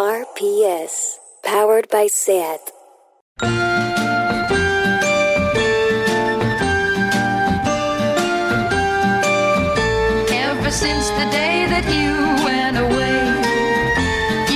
RPS, powered by SAT. Ever since the day that you went away,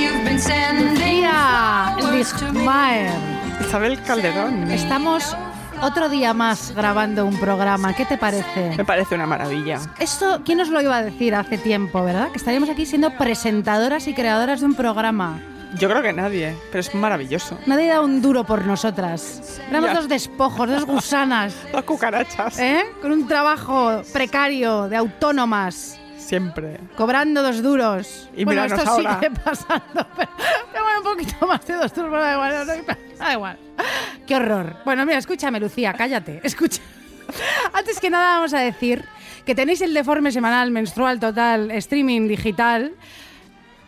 you've been sending Día flowers to me. Lichtmaer. Isabel Calderón. Estamos otro día más grabando un programa. ¿Qué te parece? Me parece una maravilla. Esto, ¿quién nos lo iba a decir hace tiempo, verdad? Que estaríamos aquí siendo presentadoras y creadoras de un programa. Yo creo que nadie, pero es maravilloso. Nadie da un duro por nosotras. Éramos dos despojos, dos gusanas, Las cucarachas. ¿eh? Con un trabajo precario de autónomas. Siempre. Cobrando dos duros. Y bueno, esto ahora. sigue pasando, pero, pero bueno, un poquito más de dos duros, pero da igual, no, no, da igual. Qué horror. Bueno, mira, escúchame, Lucía, cállate. Escucha. Antes que nada vamos a decir que tenéis el deforme semanal, menstrual, total, streaming digital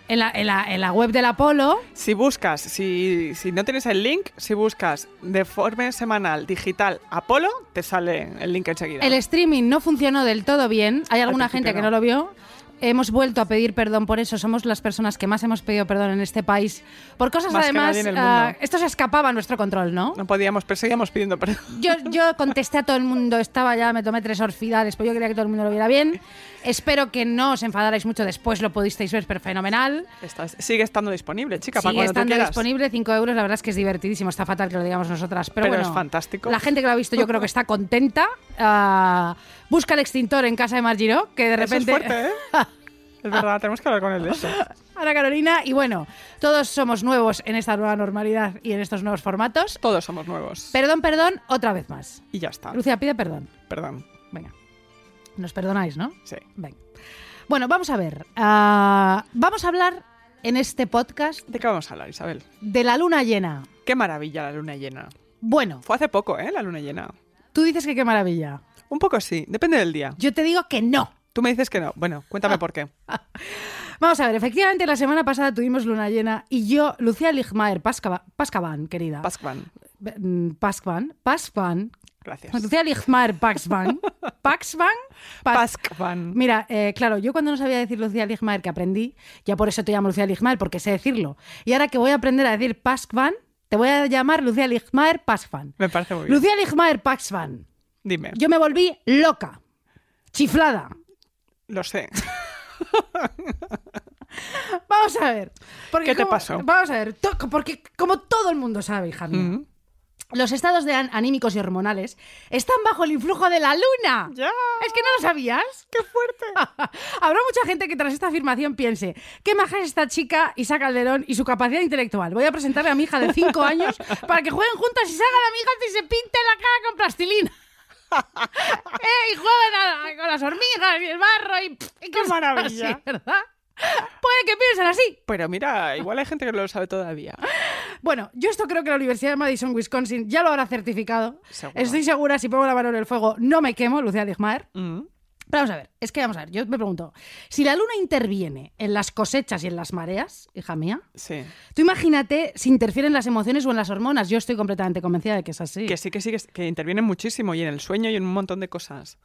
en la, en la- en la web del Apolo. Si buscas, si, si no tienes el link, si buscas Deforme Semanal Digital Apolo, te sale el link enseguida. El streaming no funcionó del todo bien. Hay alguna gente que no lo vio. Hemos vuelto a pedir perdón por eso. Somos las personas que más hemos pedido perdón en este país. Por cosas Más además. mundo. esto se escapaba a nuestro control, ¿no? No podíamos, pero seguíamos pidiendo perdón. Yo, yo contesté a todo el mundo, estaba ya, me tomé tres orfidales, pues yo quería que todo el mundo lo viera bien. Espero que no os enfadarais mucho después, lo pudisteis ver, pero fenomenal. Está- sigue estando disponible, chica, para Sigue cuando tú estando quieras. disponible, 5 euros, la verdad es que es divertidísimo, está fatal que lo digamos nosotras, pero, Pero bueno, es fantástico. La gente que lo ha visto yo creo que está contenta. Ah, busca el extintor en casa de Margiro, que de Eso es repente... fuerte, ¿eh? Es verdad, tenemos que hablar con él de eso. Ana Carolina, y bueno, todos somos nuevos en esta nueva normalidad y en estos nuevos formatos. Todos somos nuevos. Perdón, perdón, otra vez más. Y ya está. Lucía, pide perdón. Perdón. Venga. Nos perdonáis, ¿no? Sí. Venga. Bueno, vamos a ver. Ah, vamos a hablar en este podcast ¿De qué vamos a hablar, Isabel? de la luna llena. Qué maravilla la luna llena. Bueno, Fue hace poco, ¿eh? La luna llena. tú dices que qué maravilla. Un poco sí, depende del día. Yo te digo que no. Tú me dices que no. Bueno, cuéntame por qué. Vamos a ver, efectivamente la semana pasada tuvimos luna llena y yo, Lucía Ligmaer Pascavan, querida. Pascuan. Mm, Pascuan, Pascuan. Gracias. Lucía Ligmaer Paxvan. Paxvan. Pas- Pascuan. Mira, eh, claro, yo cuando no sabía decir Lucía Ligmaer, que aprendí, ya por eso te llamo Lucía Ligmaer, porque sé decirlo. Y ahora que voy a aprender a decir Pascvan, te voy a llamar Lucía Ligmaer Pascvan. Me parece muy bien. Lucía Ligmaer Paxvan. Dime. Yo me volví loca, chiflada. Lo sé. Vamos a ver. Porque ¿Qué te como- pasó? Vamos a ver, to- porque como todo el mundo sabe, hija mía, Mm. los estados de an- anímicos y hormonales están bajo el influjo de la luna. Ya. ¿Es que no lo sabías? ¡Qué fuerte! Habrá mucha gente que tras esta afirmación piense, qué maja es esta chica Isa Calderón y su capacidad intelectual. Voy a presentarle a mi hija de 5 años para que jueguen juntas y se hagan amigas y se pinten la cara con plastilina. Y jueguen a- con las hormigas y el barro y, y cosas maravilla! así, ¿verdad? Puede que piensen así. Pero mira, igual hay gente que no lo sabe todavía. Bueno, yo esto creo que la Universidad de Madison, Wisconsin, ya lo habrá certificado. Seguro. Estoy segura, si pongo la mano en el fuego, no me quemo, Lucía Ligmaer. Mm. Pero vamos a ver, es que vamos a ver, yo me pregunto, si la luna interviene en las cosechas y en las mareas, hija mía, Sí. tú imagínate si interfiere en las emociones o en las hormonas. Yo estoy completamente convencida de que es así. Que sí, que sí, que, que intervienen muchísimo y en el sueño y en un montón de cosas.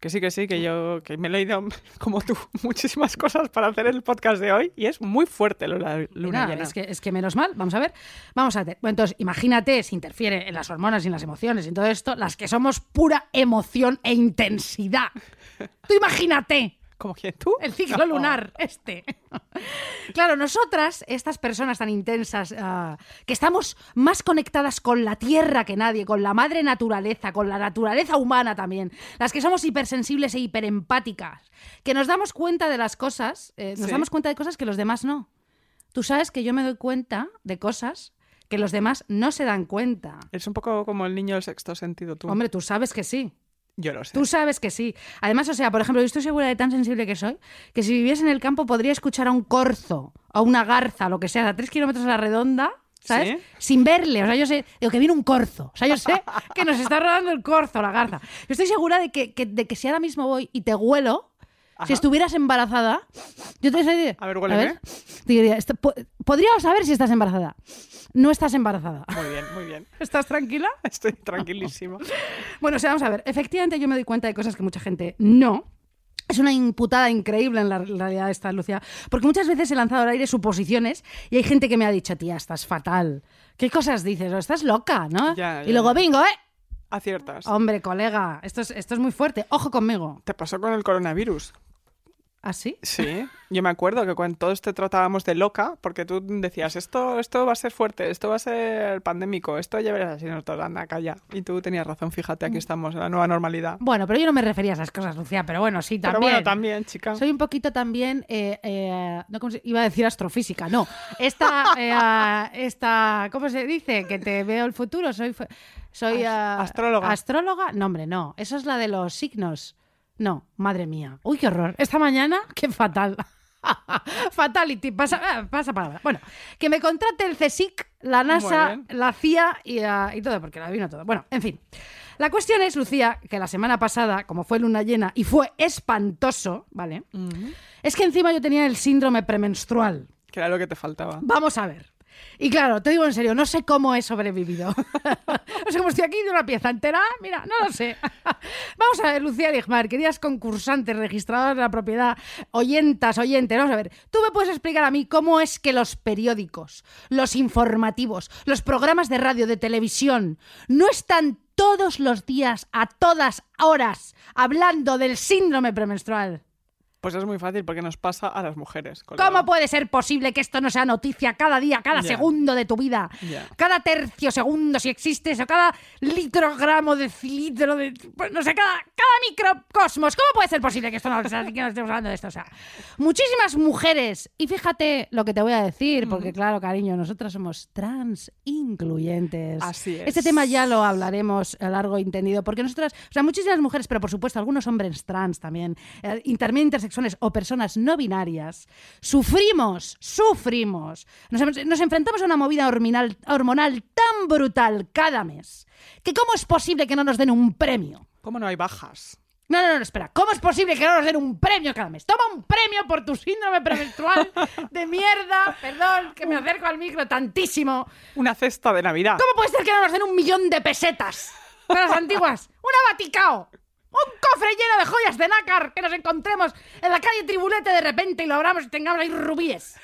Que sí, que sí, que yo que me he leído, como tú, muchísimas cosas para hacer el podcast de hoy y es muy fuerte lo la luna llena. es, que, es que menos mal, vamos a ver. Vamos a ver. Bueno, entonces, imagínate si interfiere en las hormonas y en las emociones y en todo esto, las que somos pura emoción e intensidad. Tú imagínate. ¿Como quién tú? El ciclo No. lunar, este. Claro, nosotras, estas personas tan intensas, ah, que estamos más conectadas con la tierra que nadie, con la madre naturaleza, con la naturaleza humana también, las que somos hipersensibles e hiperempáticas, que nos damos cuenta de las cosas, eh, nos Sí. damos cuenta de cosas que los demás no. Tú sabes que yo me doy cuenta de cosas que los demás no se dan cuenta. Es un poco como el niño del sexto sentido, tú. Hombre, tú sabes que sí. Yo lo sé. Tú sabes que sí. Además, o sea, por ejemplo, yo estoy segura de tan sensible que soy, que si viviese en el campo podría escuchar a un corzo, a una garza, lo que sea, a tres kilómetros a la redonda, ¿sabes? ¿Sí? Sin verle. O sea, yo sé, digo que viene un corzo. O sea, yo sé que nos está rodando el corzo, la garza. Yo estoy segura de que, que- de que si ahora mismo voy y te huelo, Ajá. si estuvieras embarazada, yo te diría, A ver, huéleme. te diría, esto- po- podría saber si estás embarazada. No estás embarazada. Muy bien, muy bien. ¿Estás tranquila? Estoy tranquilísima. Bueno, o sea, vamos a ver. Efectivamente, yo me doy cuenta de cosas que mucha gente no. Es una imputada increíble en la realidad esta, Lucía. Porque muchas veces he lanzado al aire suposiciones y hay gente que me ha dicho, tía, estás fatal. ¿Qué cosas dices? O estás loca, ¿no? Ya, y luego, bingo, ¿eh? Aciertas. Hombre, colega, esto es, esto es muy fuerte. Ojo conmigo. Te pasó con el coronavirus. ¿Ah, sí? Sí, yo me acuerdo que cuando todos te tratábamos de loca, porque tú decías, esto, esto va a ser fuerte, esto va a ser pandémico, esto ya verás así, nosotros, anda, calla. Y tú tenías razón, fíjate, Mm. aquí estamos, en la nueva normalidad. Bueno, pero yo no me refería a esas cosas, Lucía, pero bueno, sí, Pero también. bueno, también, chica. Soy un poquito también, eh, eh, no, ¿cómo se- iba a decir astrofísica, no. Esta, eh, esta, ¿cómo se dice? Que te veo el futuro, soy, soy As- ah, astróloga. ¿Astróloga? No, hombre, no. Eso es la de los signos. No, madre mía. Uy, qué horror. Esta mañana, qué fatal. Fatality, pasa, ah, pasa palabra. Bueno, que me contrate el CSIC, la NASA, la CIA y, ah, y todo, porque la vino todo. Bueno, en fin. La cuestión es, Lucía, que la semana pasada, como fue luna llena y fue espantoso, ¿vale? Es que encima yo tenía el síndrome premenstrual. Que era lo que te faltaba. Vamos a ver. Y claro, te digo en serio, no sé cómo he sobrevivido. no sé cómo estoy aquí de una pieza entera. Mira, no lo sé. Vamos a ver, Lucía Ligmar, queridas concursantes, registradoras de la propiedad, oyentas, oyentes. Vamos a ver, ¿tú me puedes explicar a mí cómo es que los periódicos, los informativos, los programas de radio, de televisión, no están todos los días, a todas horas, hablando del síndrome premenstrual? Pues es muy fácil porque nos pasa a las mujeres. colega. ¿Cómo puede ser posible que esto no sea noticia cada día, cada segundo de tu vida? Cada tercio segundo, si existe eso, cada litrogramo, decilitro, de, pues, no sé, cada, cada microcosmos. ¿Cómo puede ser posible que esto no, que no estemos hablando de esto? O sea, muchísimas mujeres, y fíjate lo que te voy a decir, porque claro, cariño, nosotras somos trans incluyentes. Así es. Este tema ya lo hablaremos a largo y entendido, porque nosotras, o sea, muchísimas mujeres, pero por supuesto algunos hombres trans también, eh, intermedios intersexuales o personas no binarias, sufrimos, sufrimos, nos, em- nos enfrentamos a una movida hormonal, hormonal tan brutal cada mes, que cómo es posible que no nos den un premio. ¿Cómo no hay bajas? No, no, no, espera. ¿Cómo es posible que no nos den un premio cada mes? Toma un premio por tu síndrome premenstrual de mierda. Perdón, que me acerco al micro tantísimo. Una cesta de Navidad. ¿Cómo puede ser que no nos den un millón de pesetas? De las antiguas. Una Vaticao. Un cofre lleno de joyas de nácar que nos encontremos en la calle Tribulete de repente y lo abramos y tengamos ahí rubíes.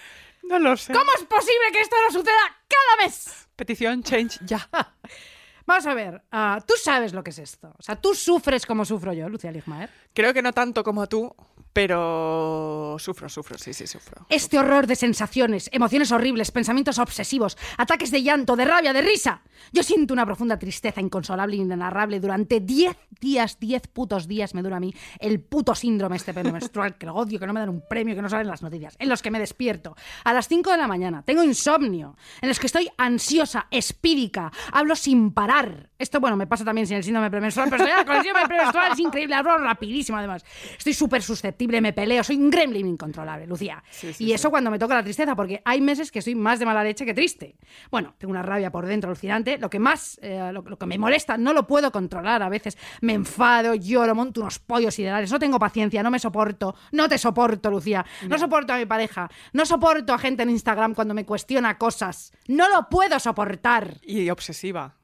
No lo sé. ¿Cómo es posible que esto no suceda cada mes? Petición change ya. Vamos a ver, ah, tú sabes lo que es esto. O sea, tú sufres como sufro yo, Lucía Ligmaer. Creo que no tanto como tú, pero sufro, sufro, sí, sí, sufro. Este horror de sensaciones, emociones horribles, pensamientos obsesivos, ataques de llanto, de rabia, de risa. Yo siento una profunda tristeza inconsolable e inenarrable durante 10 días, 10 putos días me dura a mí el puto síndrome este premenstrual, que lo odio, que no me dan un premio, que no salen las noticias, en los que me despierto a las 5 de la mañana, tengo insomnio, en los que estoy ansiosa, espídica, hablo sin parar. Esto, bueno, me pasa también sin el síndrome premenstrual, pero ya, con el síndrome premenstrual es increíble, hablo rapidísimo además. Estoy súper susceptible, me peleo, soy un gremlin incontrolable, Lucía. Sí, sí, y sí. eso cuando me toca la tristeza, porque hay meses que estoy más de mala leche que triste. Bueno, tengo una rabia por dentro alucinante. Lo que más, eh, lo, lo que me molesta, no lo puedo controlar. A veces me enfado, lloro, monto unos pollos ideales. No tengo paciencia, no me soporto. No te soporto, Lucía. No soporto a mi pareja. No soporto a gente en Instagram cuando me cuestiona cosas. No lo puedo soportar. Y obsesiva.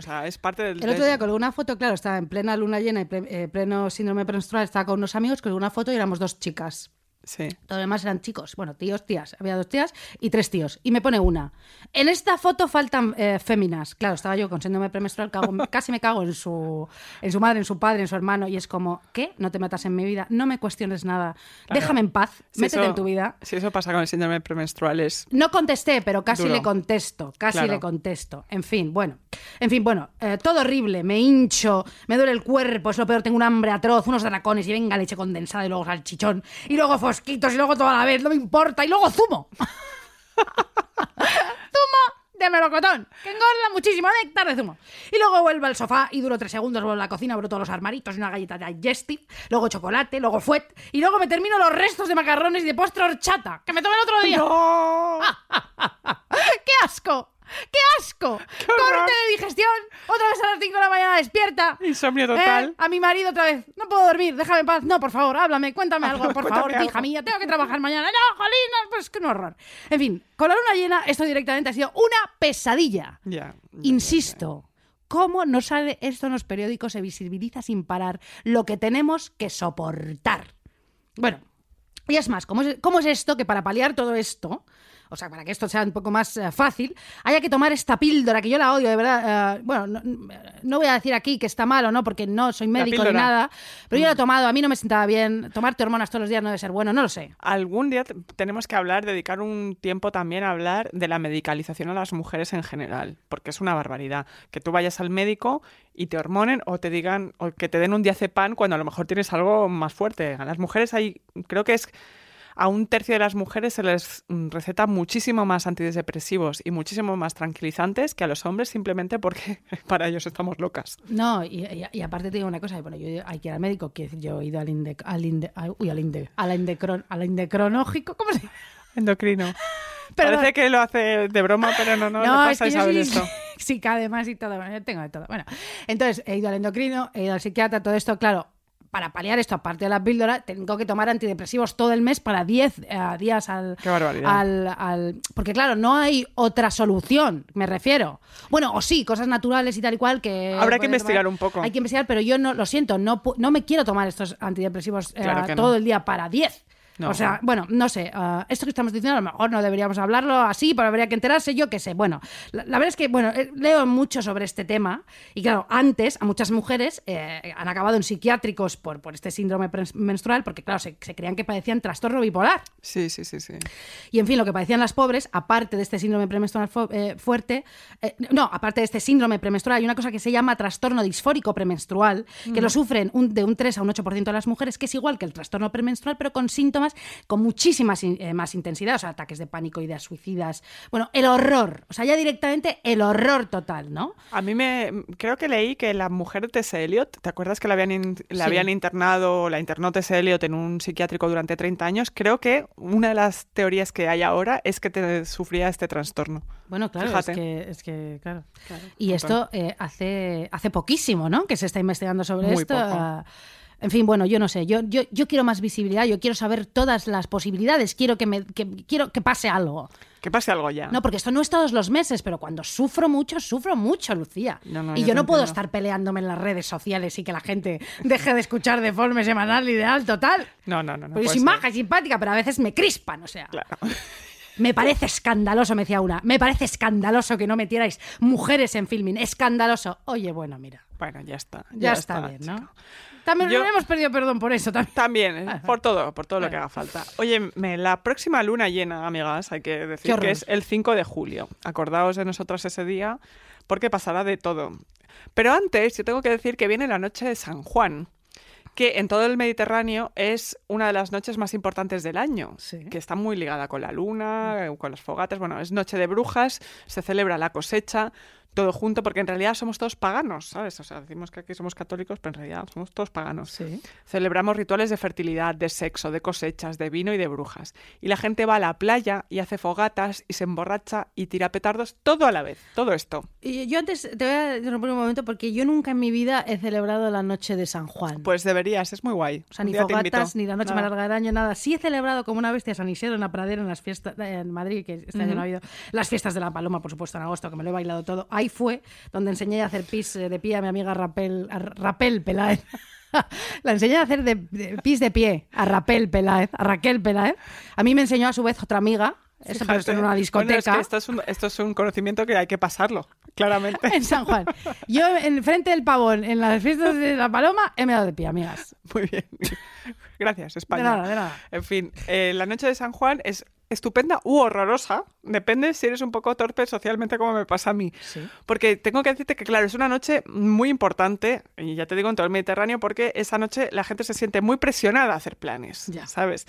O sea, es parte del... El otro día colgué una foto, claro, estaba en plena luna llena y eh, pleno síndrome premenstrual, estaba con unos amigos, colgué una foto y éramos dos chicas. Sí. Todo lo demás eran chicos. Bueno, tíos, tías. Había dos tías y tres tíos. Y me pone una. En esta foto faltan eh, féminas. Claro, estaba yo con síndrome premenstrual, cago- casi me cago en su, en su madre, en su padre, en su hermano. Y es como, ¿qué? No te metas en mi vida. No me cuestiones nada. Claro. Déjame en paz. Si métete eso- en tu vida. Si eso pasa con el síndrome premenstrual es... No contesté, pero casi Duro. le contesto, casi Claro. le contesto. En fin, bueno. En fin, bueno, eh, todo horrible, me hincho, me duele el cuerpo, es lo peor, tengo un hambre atroz, unos dracones y venga leche condensada y luego salchichón, y luego y luego toda la vez, no me importa, y luego zumo. zumo de melocotón, que engorda muchísimo, néctar de zumo. Y luego vuelvo al sofá y duro tres segundos, vuelvo a la cocina, abro todos los armaritos y una galleta de digestive, luego chocolate, luego fuet, y luego me termino los restos de macarrones y de postre horchata, que me tomé el otro día. ¡No! ¡Qué asco! ¡Qué asco! ¡Corte de digestión! Otra vez a las 5 de la mañana despierta. Insomnio total. ¿Eh? A mi marido otra vez. No puedo dormir, déjame en paz. No, por favor, háblame, cuéntame algo, por Cuéntame favor, algo. hija mía. Tengo que trabajar mañana. No, jolín, no, pues que un horror. En fin, con la luna llena, esto directamente ha sido una pesadilla. Ya. Insisto. ¿Cómo no sale esto en los periódicos? Se visibiliza sin parar lo que tenemos que soportar. Bueno, y es más, ¿cómo es, cómo es esto que para paliar todo esto, o sea, para que esto sea un poco más eh, fácil, haya que tomar esta píldora, que yo la odio, de verdad. eh, bueno, no, no voy a decir aquí que está mal o no, porque no soy médico ni nada, pero yo la he tomado, a mí no me sentaba bien. Tomarte hormonas todos los días no debe ser bueno, no lo sé. Algún día te- tenemos que hablar, dedicar un tiempo también a hablar de la medicalización a las mujeres en general, porque es una barbaridad. Que tú vayas al médico y te hormonen o te digan, o que te den un diazepam cuando a lo mejor tienes algo más fuerte. A las mujeres hay, creo que es a un tercio de las mujeres se les mm, receta muchísimo más antidepresivos y muchísimo más tranquilizantes que a los hombres simplemente porque para ellos estamos locas. No, y, y- y aparte te digo una cosa, bueno, yo hay que ir al médico, decir, yo he ido al inde, al inde, uy, al inde, indecron, al indecronógico, ¿cómo se llama? Endocrino. Parece que lo hace de broma, pero no, no, le es pasa que a Isabel soy esto. psica además y todo, bueno, yo tengo de todo. Bueno, entonces he ido al endocrino, he ido al psiquiatra, todo esto, claro, para paliar esto, aparte de la píldora, tengo que tomar antidepresivos todo el mes para 10 eh, días al, Qué barbaridad. al, al- Porque claro, no hay otra solución, me refiero. Bueno, o sí, cosas naturales y tal y cual que... Habrá que investigar tomar. un poco. Hay que investigar, pero yo no, lo siento, no, no me quiero tomar estos antidepresivos eh, Claro que no. todo el día para 10. No. O sea, bueno, no sé, ah, esto que estamos diciendo a lo mejor no deberíamos hablarlo así, pero habría que enterarse, yo qué sé. Bueno, la, la verdad es que, bueno, eh, leo mucho sobre este tema y claro, antes a muchas mujeres eh, han acabado en psiquiátricos por, por este síndrome menstrual porque, claro, se, se creían que padecían trastorno bipolar. Sí, sí, sí, sí. Y en fin, lo que padecían las pobres, aparte de este síndrome premenstrual fu- eh, fuerte, eh, no, aparte de este síndrome premenstrual, hay una cosa que se llama trastorno disfórico premenstrual, que lo sufren un- de un 3 a un 8% de las mujeres, que es igual que el trastorno premenstrual, pero con síntomas con muchísima sin- eh, más intensidad, o sea, ataques de pánico, ideas suicidas. Bueno, el horror, o sea, ya directamente el horror total, ¿no? A mí me creo que leí que la mujer de T.S. Eliot, ¿te acuerdas que la habían, in- la Sí. habían internado, la internó T.S. Eliot en un psiquiátrico durante 30 años? Creo que una de las teorías que hay ahora es que te sufría este trastorno. Bueno, claro, Fíjate. es que, es que, claro. Claro, y esto eh, hace, hace poquísimo, ¿no? Que se está investigando sobre Muy esto. poco. En fin, bueno, yo no sé. Yo, yo, yo quiero más visibilidad, yo quiero saber todas las posibilidades, quiero que me que, quiero que pase algo. Que pase algo ya. No, porque esto no es todos los meses, pero cuando sufro mucho, sufro mucho, Lucía. No, no, y yo no puedo estar peleándome en las redes sociales y que la gente deje de escuchar de forma semanal ideal total. no, no, no. no Pero maja y simpática, pero a veces me crispan, o sea. Claro. Me parece escandaloso, me decía una. Me parece escandaloso que no metierais mujeres en filming. Escandaloso. Oye, bueno, mira. Bueno, ya está. Ya, está, bien, ¿no? También Yo- hemos pedido perdón por eso también. También, eh, por todo, por todo lo que haga falta. Oye, me- la próxima luna llena, amigas, hay que decir que es el 5 de julio. Acordaos de nosotras ese día, porque pasará de todo. Pero antes, yo tengo que decir que viene la noche de San Juan, que en todo el Mediterráneo es una de las noches más importantes del año, Sí. que está muy ligada con la luna, eh, con las fogatas. Bueno, es noche de brujas, se celebra la cosecha, todo junto, porque en realidad somos todos paganos, ¿sabes? O sea, decimos que aquí somos católicos, pero en realidad somos todos paganos. Sí. Celebramos rituales de fertilidad, de sexo, de cosechas, de vino y de brujas. Y la gente va a la playa y hace fogatas y se emborracha y tira petardos todo a la vez. Todo esto. Y yo antes te voy a interrumpir un momento porque yo nunca en mi vida he celebrado la noche de San Juan. Pues deberías, es muy guay. o sea, ni fogatas, ni la noche Nada. más larga del año, nada. Sí he celebrado como una bestia San Isidro en la pradera en las fiestas en Madrid, que este año no ha habido. Las fiestas de la Paloma, por supuesto, en agosto, que me lo he bailado todo. Ahí fue donde enseñé a hacer pis eh, de pie a mi amiga Rapel, Rapel Peláez. La enseñé a hacer de, de pis de pie a Rapel Peláez, a Raquel Peláez. A mí me enseñó a su vez otra amiga. Eso en una Bueno, discoteca. es que esto, es un, esto es un conocimiento que hay que pasarlo, claramente. En San Juan. Yo en frente del pavón, en las fiestas de la Paloma, he meado de pie, amigas. Muy bien. Gracias, España. De nada, de nada. En fin, eh, la noche de San Juan es estupenda u horrorosa. Depende si eres un poco torpe socialmente como me pasa a mí. Sí. Porque tengo que decirte que, claro, es una noche muy importante, y ya te digo, en todo el Mediterráneo, porque esa noche la gente se siente muy presionada a hacer planes, Ya. ¿sabes?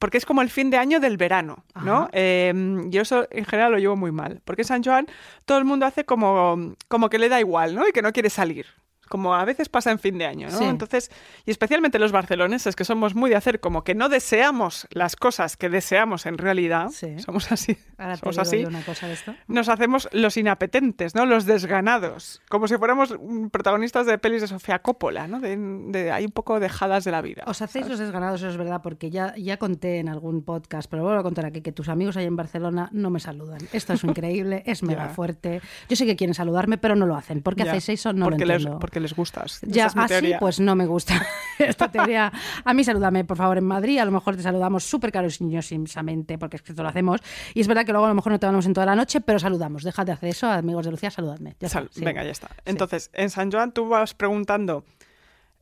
Porque es como el fin de año del verano, ¿no? Eh, yo eso en general lo llevo muy mal. Porque en San Juan todo el mundo hace como, como que le da igual, ¿no? Y que no quiere salir. Como a veces pasa en fin de año, ¿no? Sí. Entonces, y especialmente los barceloneses, que somos muy de hacer como que no deseamos las cosas que deseamos en realidad. Sí. Somos así. Ahora te somos digo así yo una cosa de esto. nos hacemos los inapetentes, ¿no? Los desganados, como si fuéramos protagonistas de pelis de Sofía Coppola, ¿no? De, de- hay un poco dejadas de la vida. Os hacéis los desganados, eso es verdad, porque ya, ya conté en algún podcast, pero vuelvo a contar aquí que tus amigos ahí en Barcelona no me saludan. Esto es increíble, es mega Ya. fuerte. Yo sé que quieren saludarme, pero no lo hacen. ¿Por qué Ya. hacéis eso? No porque lo les, entiendo. porque porque les gustas. Ya, es así teoría. pues no me gusta esta teoría. A mí salúdame, por favor, en Madrid. A lo mejor te saludamos súper cariñosamente, porque es que esto lo hacemos. Y es verdad que luego a lo mejor no te hablamos en toda la noche, pero saludamos. Dejad de hacer eso, amigos de Lucía, saludadme. Ya está, sí. Venga, ya está. Entonces, en San Joan tú vas preguntando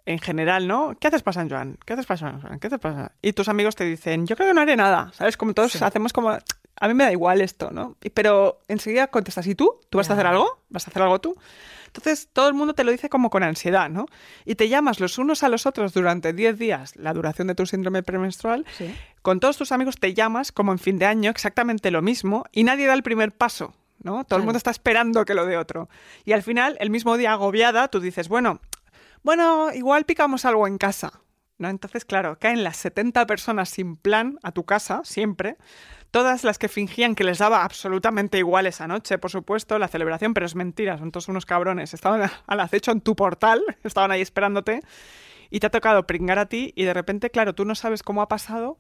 en general, ¿no? ¿Qué haces para San Joan? ¿Qué haces para San Joan? ¿Qué haces para San-?" Y tus amigos te dicen, yo creo que no haré nada, ¿sabes? Como todos hacemos como, a mí me da igual esto, ¿no? Pero enseguida contestas, ¿y tú? ¿Tú vas a hacer algo? ¿Vas a hacer algo tú? Entonces todo el mundo te lo dice como con ansiedad, ¿no? Y te llamas los unos a los otros durante 10 días, la duración de tu síndrome premenstrual, Sí. con todos tus amigos te llamas como en fin de año, exactamente lo mismo, y nadie da el primer paso, ¿no? Todo el mundo está esperando que lo dé otro. Y al final, el mismo día agobiada, tú dices, bueno, bueno, igual picamos algo en casa, ¿no? Entonces, claro, caen las 70 personas sin plan a tu casa, siempre. Todas las que fingían que les daba absolutamente igual esa noche, por supuesto, la celebración, pero es mentira, son todos unos cabrones. Estaban al acecho en tu portal, estaban ahí esperándote y te ha tocado pringar a ti y de repente, claro, tú no sabes cómo ha pasado,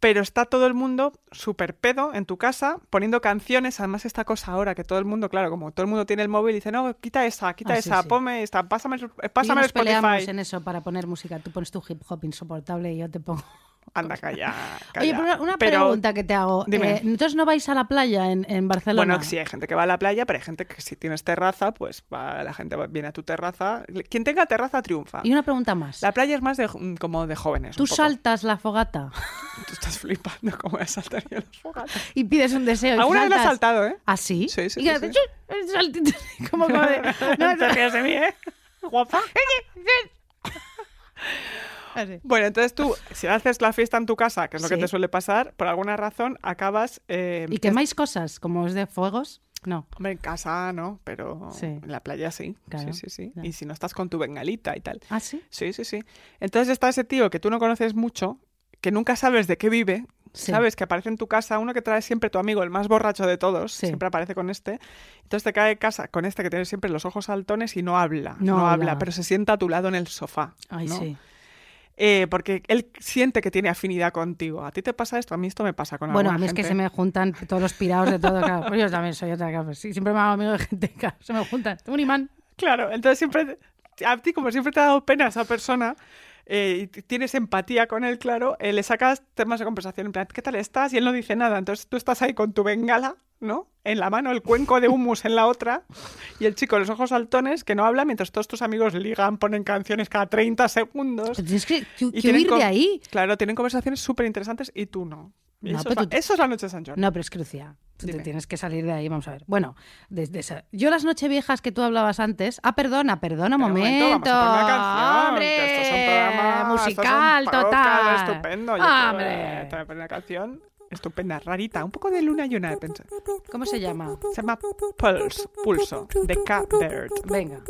pero está todo el mundo súper pedo en tu casa poniendo canciones. Además, esta cosa ahora que todo el mundo, claro, como todo el mundo tiene el móvil, dice, no, quita esa, quita Ah, esa, sí. ponme esta, pásame, el- Y pásame el nos peleamos Spotify. en eso para poner música. Tú pones tu hip hop insoportable y yo te pongo. Anda, calla, Oye, pero una, Pero- pregunta que te hago. Dime. Eh, Entonces no vais a la playa en, en Barcelona. Bueno, sí, hay gente que va a la playa, pero hay gente que si tienes terraza, pues va, la gente va- viene a tu terraza. Quien tenga terraza triunfa. Y una pregunta más. La playa es más de, mm, como de jóvenes. ¿Tú saltas la fogata Tú estás flipando cómo voy a saltar yo y pides un deseo? Alguna vez lo saltas? saltado, ¿eh? ¿Ah, sí? Sí, sí, Y sí, sí. Como, como de... No te rías de mí, ¿eh? Guapa. Así. Bueno, entonces tú, si haces la fiesta en tu casa, que es lo que te suele pasar, por alguna razón acabas... eh, ¿Y quemáis cosas como es de fuegos? No. Hombre, en casa no, pero Sí. en la playa sí. Claro, sí, sí, sí. Y si no estás con tu bengalita y tal. ¿Ah, sí? Sí, sí, sí. Entonces está ese tío que tú no conoces mucho, que nunca sabes de qué vive, Sí. sabes que aparece en tu casa, uno que trae siempre tu amigo, el más borracho de todos, Sí. siempre aparece con este. Entonces te cae en casa con este que tiene siempre los ojos saltones y no habla, No no, habla. habla, pero se sienta a tu lado en el sofá. Ay, ¿no? sí. Eh, porque él siente que tiene afinidad contigo. ¿A ti te pasa esto? A mí esto me pasa con Bueno, a mí es que se me juntan todos los pirados de todo. Claro. Pues yo también soy otra. Claro. Sí, siempre me hago amigo de gente. Claro. Se me juntan. Tengo un imán. Claro, entonces siempre, a ti como siempre te ha dado pena esa persona eh, y tienes empatía con él, claro, eh, le sacas temas de conversación en plan, ¿qué tal estás? Y él no dice nada, entonces tú estás ahí con tu bengala, ¿no? En la mano, el cuenco de humus en la otra y el chico los ojos saltones que no habla mientras todos tus amigos ligan, ponen canciones cada 30 segundos. Tienes que, que- y que huir de ahí. Claro, tienen conversaciones súper interesantes y tú no. Y No, eso, es la, tú- eso es la noche de San Jordi. No, pero es crucial. Tú te tienes que salir de ahí, vamos a ver. Bueno, desde esa... yo las nocheviejas que tú hablabas antes. Ah, perdona, perdona, un momento, momento. vamos a poner una canción, ¡Hombre! esto es un programa musical total. estupendo. Yo ¡Hombre! te voy a poner una canción estupenda, rarita, un poco de luna llena de pensar. ¿Cómo se llama? Se llama Pulse, Pulso, de Cat Bird. Venga.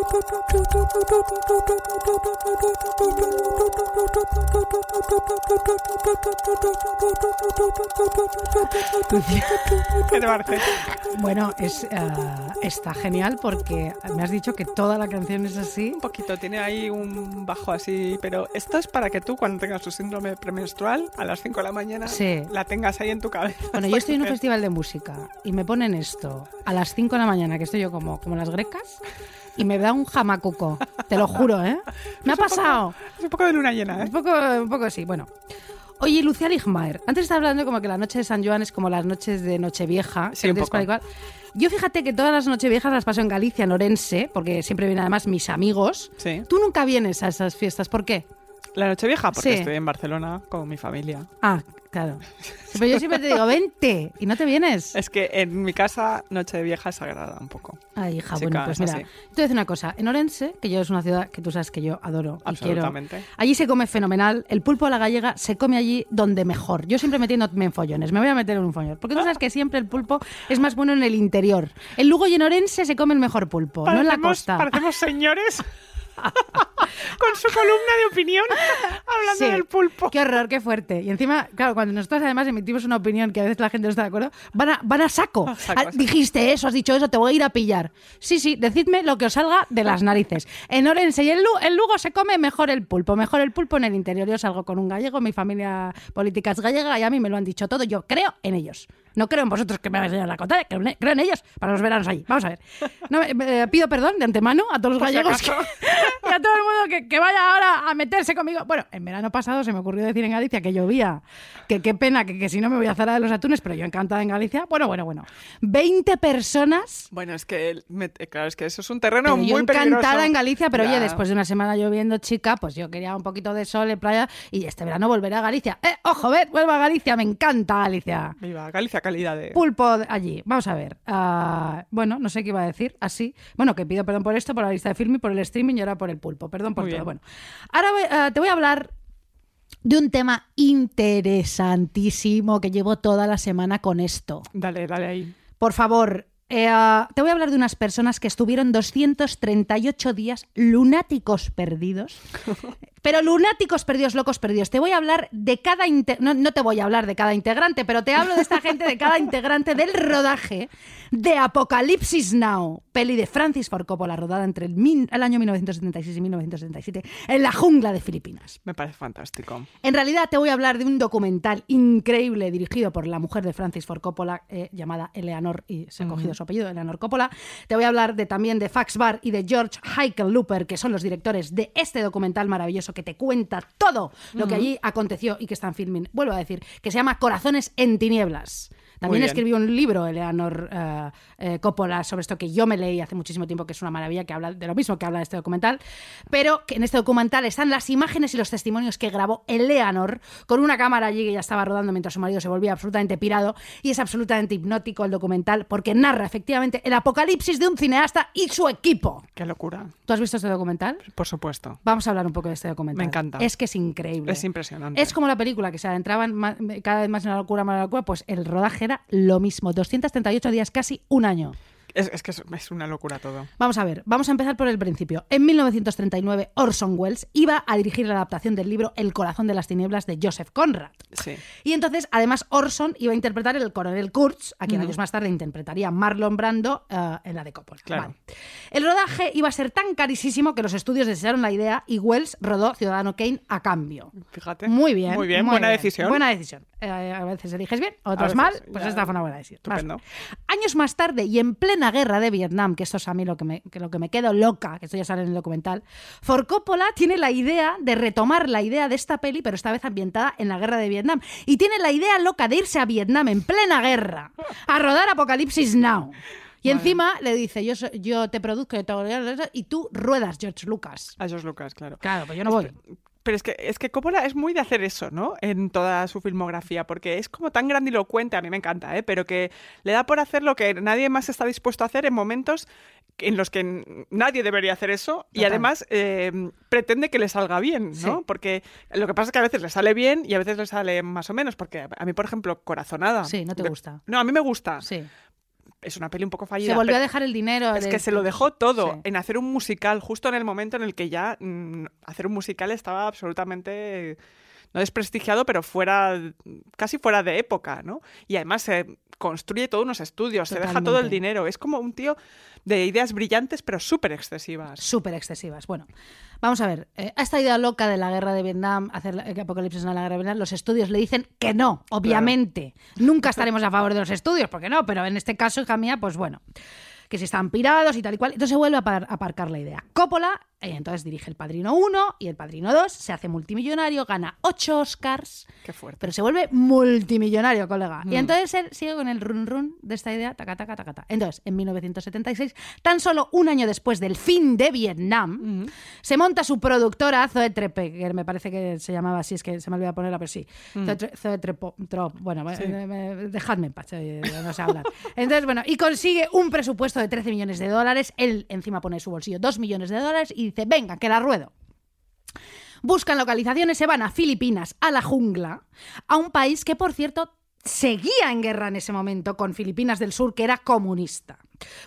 Bueno, es, ah, está genial porque me has dicho que toda la canción es así. Un poquito, tiene ahí un bajo así, pero esto es para que tú cuando tengas tu síndrome premenstrual a las 5 de la mañana Sí. la tengas ahí en tu cabeza. Bueno, yo estoy en un festival de música y me ponen esto a las 5 de la mañana, que estoy yo como, como las grecas, y me da un jamacuco. Te lo juro, ¿eh? Me ha pasado. Es un poco de luna llena, ¿eh? Un poco, un poco así, bueno. Oye, Lucía Ligmaer, antes estaba hablando como que la noche de San Joan es como las noches de Nochevieja. Sí, un poco. para igual. Yo fíjate que todas las Nocheviejas las paso en Galicia, en Orense, porque siempre vienen además mis amigos. Sí. Tú nunca vienes a esas fiestas, ¿por qué? La noche vieja, porque Sí. estoy en Barcelona con mi familia. Ah, claro. Sí, Pero yo siempre te digo, vente, y no te vienes. Es que en mi casa noche vieja es sagrada un poco. Ay, hija, Chica, bueno, pues es mira, así. te voy a decir una cosa. En Orense, que yo es una ciudad que tú sabes que yo adoro y quiero. Absolutamente. Allí se come fenomenal. El pulpo a la gallega se come allí donde mejor. Yo siempre metiéndome en follones. Me voy a meter en un follón. Porque tú sabes que siempre el pulpo es más bueno en el interior. En Lugo y en Orense se come el mejor pulpo, no en la Parecemos- costa. Parecemos señores con su columna de opinión hablando Sí. del pulpo. Qué horror, qué fuerte. Y encima, claro, cuando nosotros además emitimos una opinión que a veces la gente no está de acuerdo, van a, van a saco. A saco, Ah. Dijiste eso, has dicho eso, te voy a ir a pillar. Sí, sí, decidme lo que os salga de las narices. En Orense y en, Lu- en Lugo se come mejor el pulpo, mejor el pulpo en el interior. Yo salgo con un gallego, mi familia política es gallega y a mí me lo han dicho todo. Yo creo en ellos. No creo en vosotros que me vais a enseñar la creo en, creo en ellos para los veranos allí. Vamos a ver. No, me- eh, pido perdón de antemano a todos los gallegos que- y a todo el mundo que, que vaya ahora a meterse conmigo. Bueno, en verano pasado se me ocurrió decir en Galicia que llovía, que qué pena, que, que si no me voy a Zara de los Atunes, pero yo encantada en Galicia. Bueno, bueno, bueno. 20 personas. Bueno, es que, me- eh, claro, es que eso es un terreno muy yo encantada peligroso. en Galicia, pero oye, después de una semana lloviendo, chica, pues yo quería un poquito de sol en playa y este verano volveré a Galicia. ¡Eh, ojo, ver! Vuelvo a Galicia, me encanta Galicia. Viva Galicia, calidad de... Pulpo allí. Vamos a ver. Ah, bueno, no sé qué iba a decir. Así. Bueno, que pido perdón por esto, por la lista de film y por el streaming y ahora por el pulpo. Perdón por Muy todo. bien. Bueno, ahora ah, te voy a hablar de un tema interesantísimo que llevo toda la semana con esto. Dale, dale ahí. Por favor, eh, ah, te voy a hablar de unas personas que estuvieron 238 días lunáticos perdidos. Pero lunáticos perdidos, locos perdidos. Te voy a hablar de cada... No, no te voy a hablar de cada integrante, pero te hablo de esta gente, de cada integrante del rodaje de Apocalipsis Now, peli de Francis Ford Coppola, rodada entre el, min- el año 1976 y 1977 en la jungla de Filipinas. Me parece fantástico. En realidad te voy a hablar de un documental increíble dirigido por la mujer de Francis Ford Coppola eh, llamada Eleanor y se ha cogido su apellido, Eleanor Coppola. Te voy a hablar de, también de Fax Bar y de George Hickenlooper, que son los directores de este documental maravilloso que te cuenta todo lo que allí aconteció y que están filming. Vuelvo a decir, que se llama Corazones en tinieblas. También escribió un libro, Eleanor eh, eh, Coppola, sobre esto que yo me leí hace muchísimo tiempo, que es una maravilla, que habla de lo mismo que habla de este documental, pero que en este documental están las imágenes y los testimonios que grabó Eleanor con una cámara allí que ya estaba rodando mientras su marido se volvía absolutamente pirado, y es absolutamente hipnótico el documental porque narra efectivamente el apocalipsis de un cineasta y su equipo. Qué locura. ¿Tú has visto este documental? Por supuesto. Vamos a hablar un poco de este documental. Me encanta. Es que es increíble. Es impresionante. Es como la película que se adentraban cada vez más en la locura, más en la locura. Pues el rodaje lo mismo. 238 días, casi un año. Es, es que es, una locura todo. Vamos a ver, vamos a empezar por el principio. En 1939, Orson Welles iba a dirigir la adaptación del libro El corazón de las tinieblas de Joseph Conrad. Sí. Y entonces, además, Orson iba a interpretar el coronel Kurtz, a quien años más tarde interpretaría Marlon Brando eh, en la de Coppola. Claro. Vale. El rodaje iba a ser tan carísimo que los estudios desearon la idea y Wells rodó Ciudadano Kane a cambio. Fíjate. Muy bien. Muy bien, buena decisión. Buena decisión. Eh, a veces eliges bien, otras veces, mal, pues ya. esta fue una buena decisión. Estupendo. Años más tarde y en plena guerra de Vietnam, que esto es a mí lo que me, que lo que me quedo loca, que esto ya sale en el documental, For Coppola tiene la idea de retomar la idea de esta peli, pero esta vez ambientada en la guerra de Vietnam. Y tiene la idea loca de irse a Vietnam en plena guerra a rodar Apocalipsis Now. Y encima le dice, yo, yo te produzco yo te y tú ruedas, George Lucas. A George Lucas, claro. Claro, pues yo no voy. Pero es que, es que Coppola es muy de hacer eso, ¿no? En toda su filmografía, porque es como tan grandilocuente, a mí me encanta, ¿eh? Pero que le da por hacer lo que nadie más está dispuesto a hacer en momentos en los que nadie debería hacer eso y además eh, pretende que le salga bien, ¿no? Sí. Porque lo que pasa es que a veces le sale bien y a veces le sale más o menos, porque a mí, por ejemplo, Corazonada. Sí, no te gusta. No, a mí me gusta. Sí. Es una peli un poco fallida. Se volvió a dejar el dinero. es de- que se lo dejó todo Sí. en hacer un musical, justo en el momento en el que ya mm, hacer un musical estaba absolutamente no desprestigiado, pero fuera casi fuera de época, ¿no? Y además se construye todos unos estudios, se deja todo el dinero. Es como un tío de ideas brillantes, pero súper excesivas. súper excesivas. Bueno, vamos a ver. eh, a esta idea loca de la guerra de Vietnam, hacer que Apocalipsis en la guerra de Vietnam, los estudios le dicen que no, obviamente. Nunca estaremos a favor de los estudios, porque no, pero en este caso, hija mía, pues bueno, que si están pirados y tal y cual. Entonces se vuelve a, par- a aparcar la idea. Coppola entonces dirige El Padrino 1 y El Padrino 2, se hace multimillonario, gana 8 Oscars, Qué fuerte. pero se vuelve multimillonario, colega. Mm. Y entonces él sigue con el run run de esta idea, taca, taca, taca, taca. Entonces, en 1976, tan solo un año después del fin de Vietnam, se monta su productora Zoe Trepe, que me parece que se llamaba así, es que se me olvidó ponerla, pero sí. Zoe, Tre- Zoe Trepo- Trop, bueno, Mm. Sí. eh, me- dejadme en paz, eh, no sé hablar. Entonces, bueno, y consigue un presupuesto de 13 millones de dólares, él encima pone en su bolsillo 2 millones de dólares y dice, venga, que la ruedo. Buscan localizaciones, se van a Filipinas, a la jungla, a un país que, por cierto, seguía en guerra en ese momento con Filipinas del Sur, que era comunista.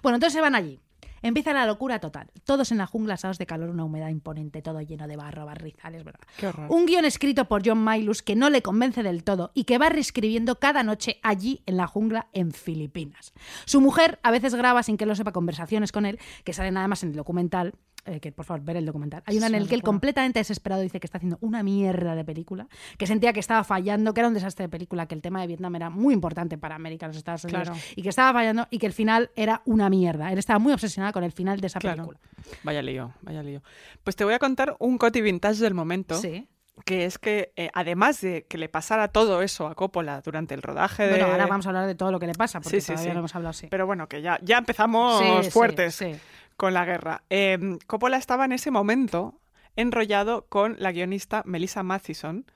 Bueno, entonces se van allí. Empieza la locura total. Todos en la jungla, asados de calor, una humedad imponente, todo lleno de barro, barrizales, ¿verdad? Qué. Un guion escrito por John Milus que no le convence del todo y que va reescribiendo cada noche allí en la jungla en Filipinas. Su mujer a veces graba sin que lo sepa conversaciones con él, que salen además en el documental. Eh, que por favor, ver el documental. Hay una en el que él completamente desesperado dice que está haciendo una mierda de película, que sentía que estaba fallando, que era un desastre de película, que el tema de Vietnam era muy importante para América, los Estados Unidos, Claro. y que estaba fallando y que el final era una mierda. Él estaba muy obsesionado con el final de esa Claro. película. Vaya lío, vaya lío. Pues te voy a contar un coti vintage del momento. Sí. Que es que, eh, además de que le pasara todo eso a Coppola durante el rodaje de. Bueno, ahora vamos a hablar de todo lo que le pasa, porque Sí, sí, todavía sí. no hemos hablado así. Pero bueno, que ya, ya empezamos fuertes sí. Con la guerra. Eh, Coppola estaba en ese momento enrollado con la guionista Melissa Mathison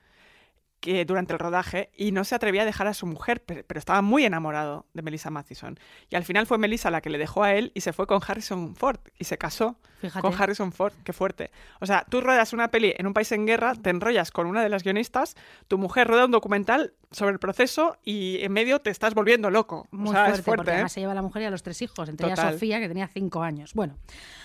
que durante el rodaje y no se atrevía a dejar a su mujer, pe- pero, estaba muy enamorado de Melissa Mathison. Y al final fue Melissa la que le dejó a él y se fue con Harrison Ford y se casó Fíjate. con Harrison Ford. Qué fuerte. O sea, tú ruedas una peli en un país en guerra, te enrollas con una de las guionistas, tu mujer rueda un documental sobre el proceso y en medio te estás volviendo loco. Muy o sea, fuerte, es fuerte, porque ¿eh? además se lleva a la mujer y a los tres hijos, entre ellas. Sofía, que tenía cinco años. Bueno,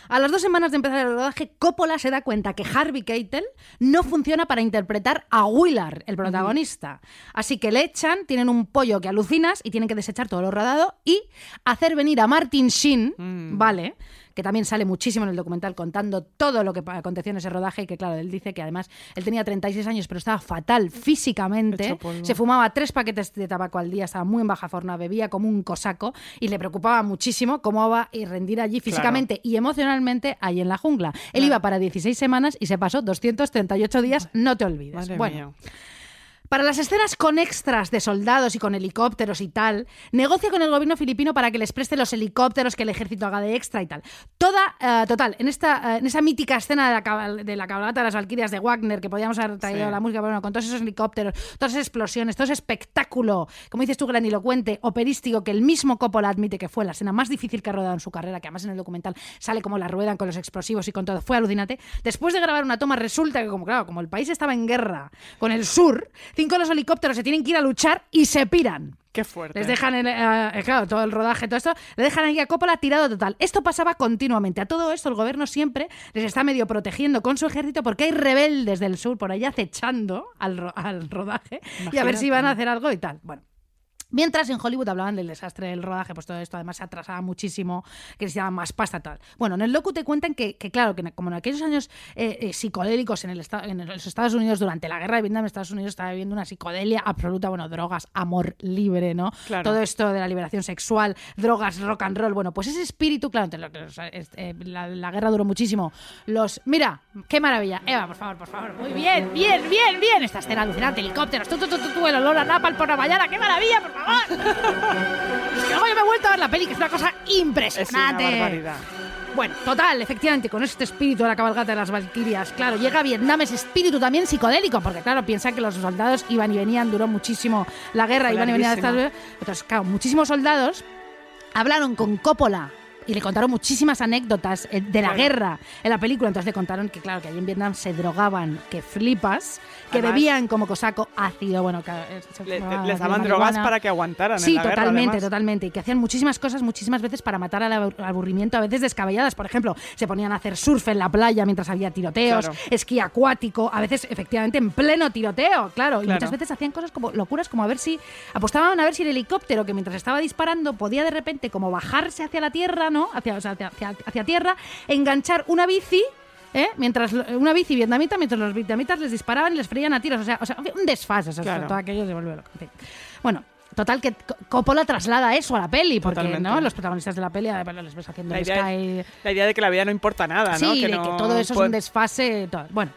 a las dos semanas de empezar el rodaje, Coppola se da cuenta que Harvey Keitel no funciona para interpretar a Willard, el protagonista. Así que le echan, tienen un pollo que alucinas y tienen que desechar todo lo rodado y hacer venir a Martin Sheen, Mm. ¿vale? que también sale muchísimo en el documental contando todo lo que aconteció en ese rodaje y que claro, él dice que además él tenía 36 años pero estaba fatal físicamente, se fumaba tres paquetes de tabaco al día, estaba muy en baja forma, bebía como un cosaco y le preocupaba muchísimo cómo va a rendir allí físicamente y emocionalmente ahí en la jungla. Él Claro. iba para 16 semanas y se pasó 238 días, no te olvides. Madre bueno, mía. Para las escenas con extras de soldados y con helicópteros y tal, negocia con el gobierno filipino para que les preste los helicópteros que el ejército haga de extra y tal. Toda, eh, total, en esta, eh, en esa mítica escena de la, cabal- de la cabalgata de las Valquirias de Wagner, que podíamos haber traído Sí. la música, bueno, con todos esos helicópteros, todas esas explosiones, todo ese espectáculo, como dices tú, granilocuente, operístico, que el mismo Coppola admite que fue la escena más difícil que ha rodado en su carrera, que además en el documental sale como la ruedan con los explosivos y con todo, fue alucinante. Después de grabar una toma, resulta que, como claro, como el país estaba en guerra con el sur, cinco de los helicópteros se tienen que ir a luchar y se piran. Qué fuerte. Les dejan, el, eh, claro, todo el rodaje, todo esto, le dejan ahí a Coppola tirado total. Esto pasaba continuamente. A todo esto el gobierno siempre les está medio protegiendo con su ejército porque hay rebeldes del sur por ahí acechando al, ro- al rodaje y a ver si van a hacer algo y tal. Bueno. Mientras en Hollywood hablaban del desastre del rodaje, pues todo esto además se atrasaba muchísimo, que necesitaban más pasta tal. Bueno, en el docu te cuentan que, que, claro, que como en aquellos años eh, eh, psicodélicos en, el en los Estados Unidos durante la guerra de Vietnam, Estados Unidos estaba viviendo una psicodelia absoluta, bueno, drogas, amor libre, ¿no? Claro. Todo esto de la liberación sexual, drogas, rock and roll. Bueno, pues ese espíritu, claro, te lo- te lo- es- eh, la, la guerra duró muchísimo. Los, mira, qué maravilla. Eva, por favor, por favor. Muy bien, bien, bien, bien. Esta escena alucinante, helicópteros, tú, tú, tú, tú, tú, el olor a napalm por la mañana, qué maravilla, por favor. Es que luego yo me he vuelto a ver la peli, que es una cosa Es una impresionante. barbaridad. Bueno, total, efectivamente, con este espíritu de la cabalgata de las Valquirias, claro, llega a Vietnam ese espíritu también psicodélico, porque claro, piensa que los soldados iban y venían, duró muchísimo la guerra, iban y venían a larguísimo. Estados Unidos. Entonces, claro, muchísimos soldados hablaron con Coppola y le contaron muchísimas anécdotas eh, de la guerra en la película. Entonces le contaron que, claro, que allí en Vietnam se drogaban, que flipas, que Además- bebían como cosaco ácido, bueno, que eh, Le- les daban drogas para que aguantaran Sí, en la guerra, totalmente, además. totalmente. Y que hacían muchísimas cosas, muchísimas veces para matar al abur- aburrimiento, a veces descabelladas. Por ejemplo, se ponían a hacer surf en la playa mientras había tiroteos, Claro. esquí acuático, a veces efectivamente en pleno tiroteo, claro. Y Claro. muchas veces hacían cosas como locuras, como a ver si apostaban a ver si el helicóptero que mientras estaba disparando podía de repente como bajarse hacia la tierra, Hacia, o sea, hacia, hacia- hacia tierra, enganchar una bici. ¿eh? Mientras una bici vietnamita, mientras los vietnamitas les disparaban y les freían a tiros. O sea, o sea un desfase. O sea, Claro. todo aquello se vuelve loco. En fin. Bueno, Total, que Co- Coppola traslada eso a la peli, porque Totalmente. ¿no? los protagonistas de la peli además, les ves haciendo La el idea, Sky. la idea de que la vida no importa nada, ¿no? Sí, de no que todo eso es un desfase. todo. Bueno,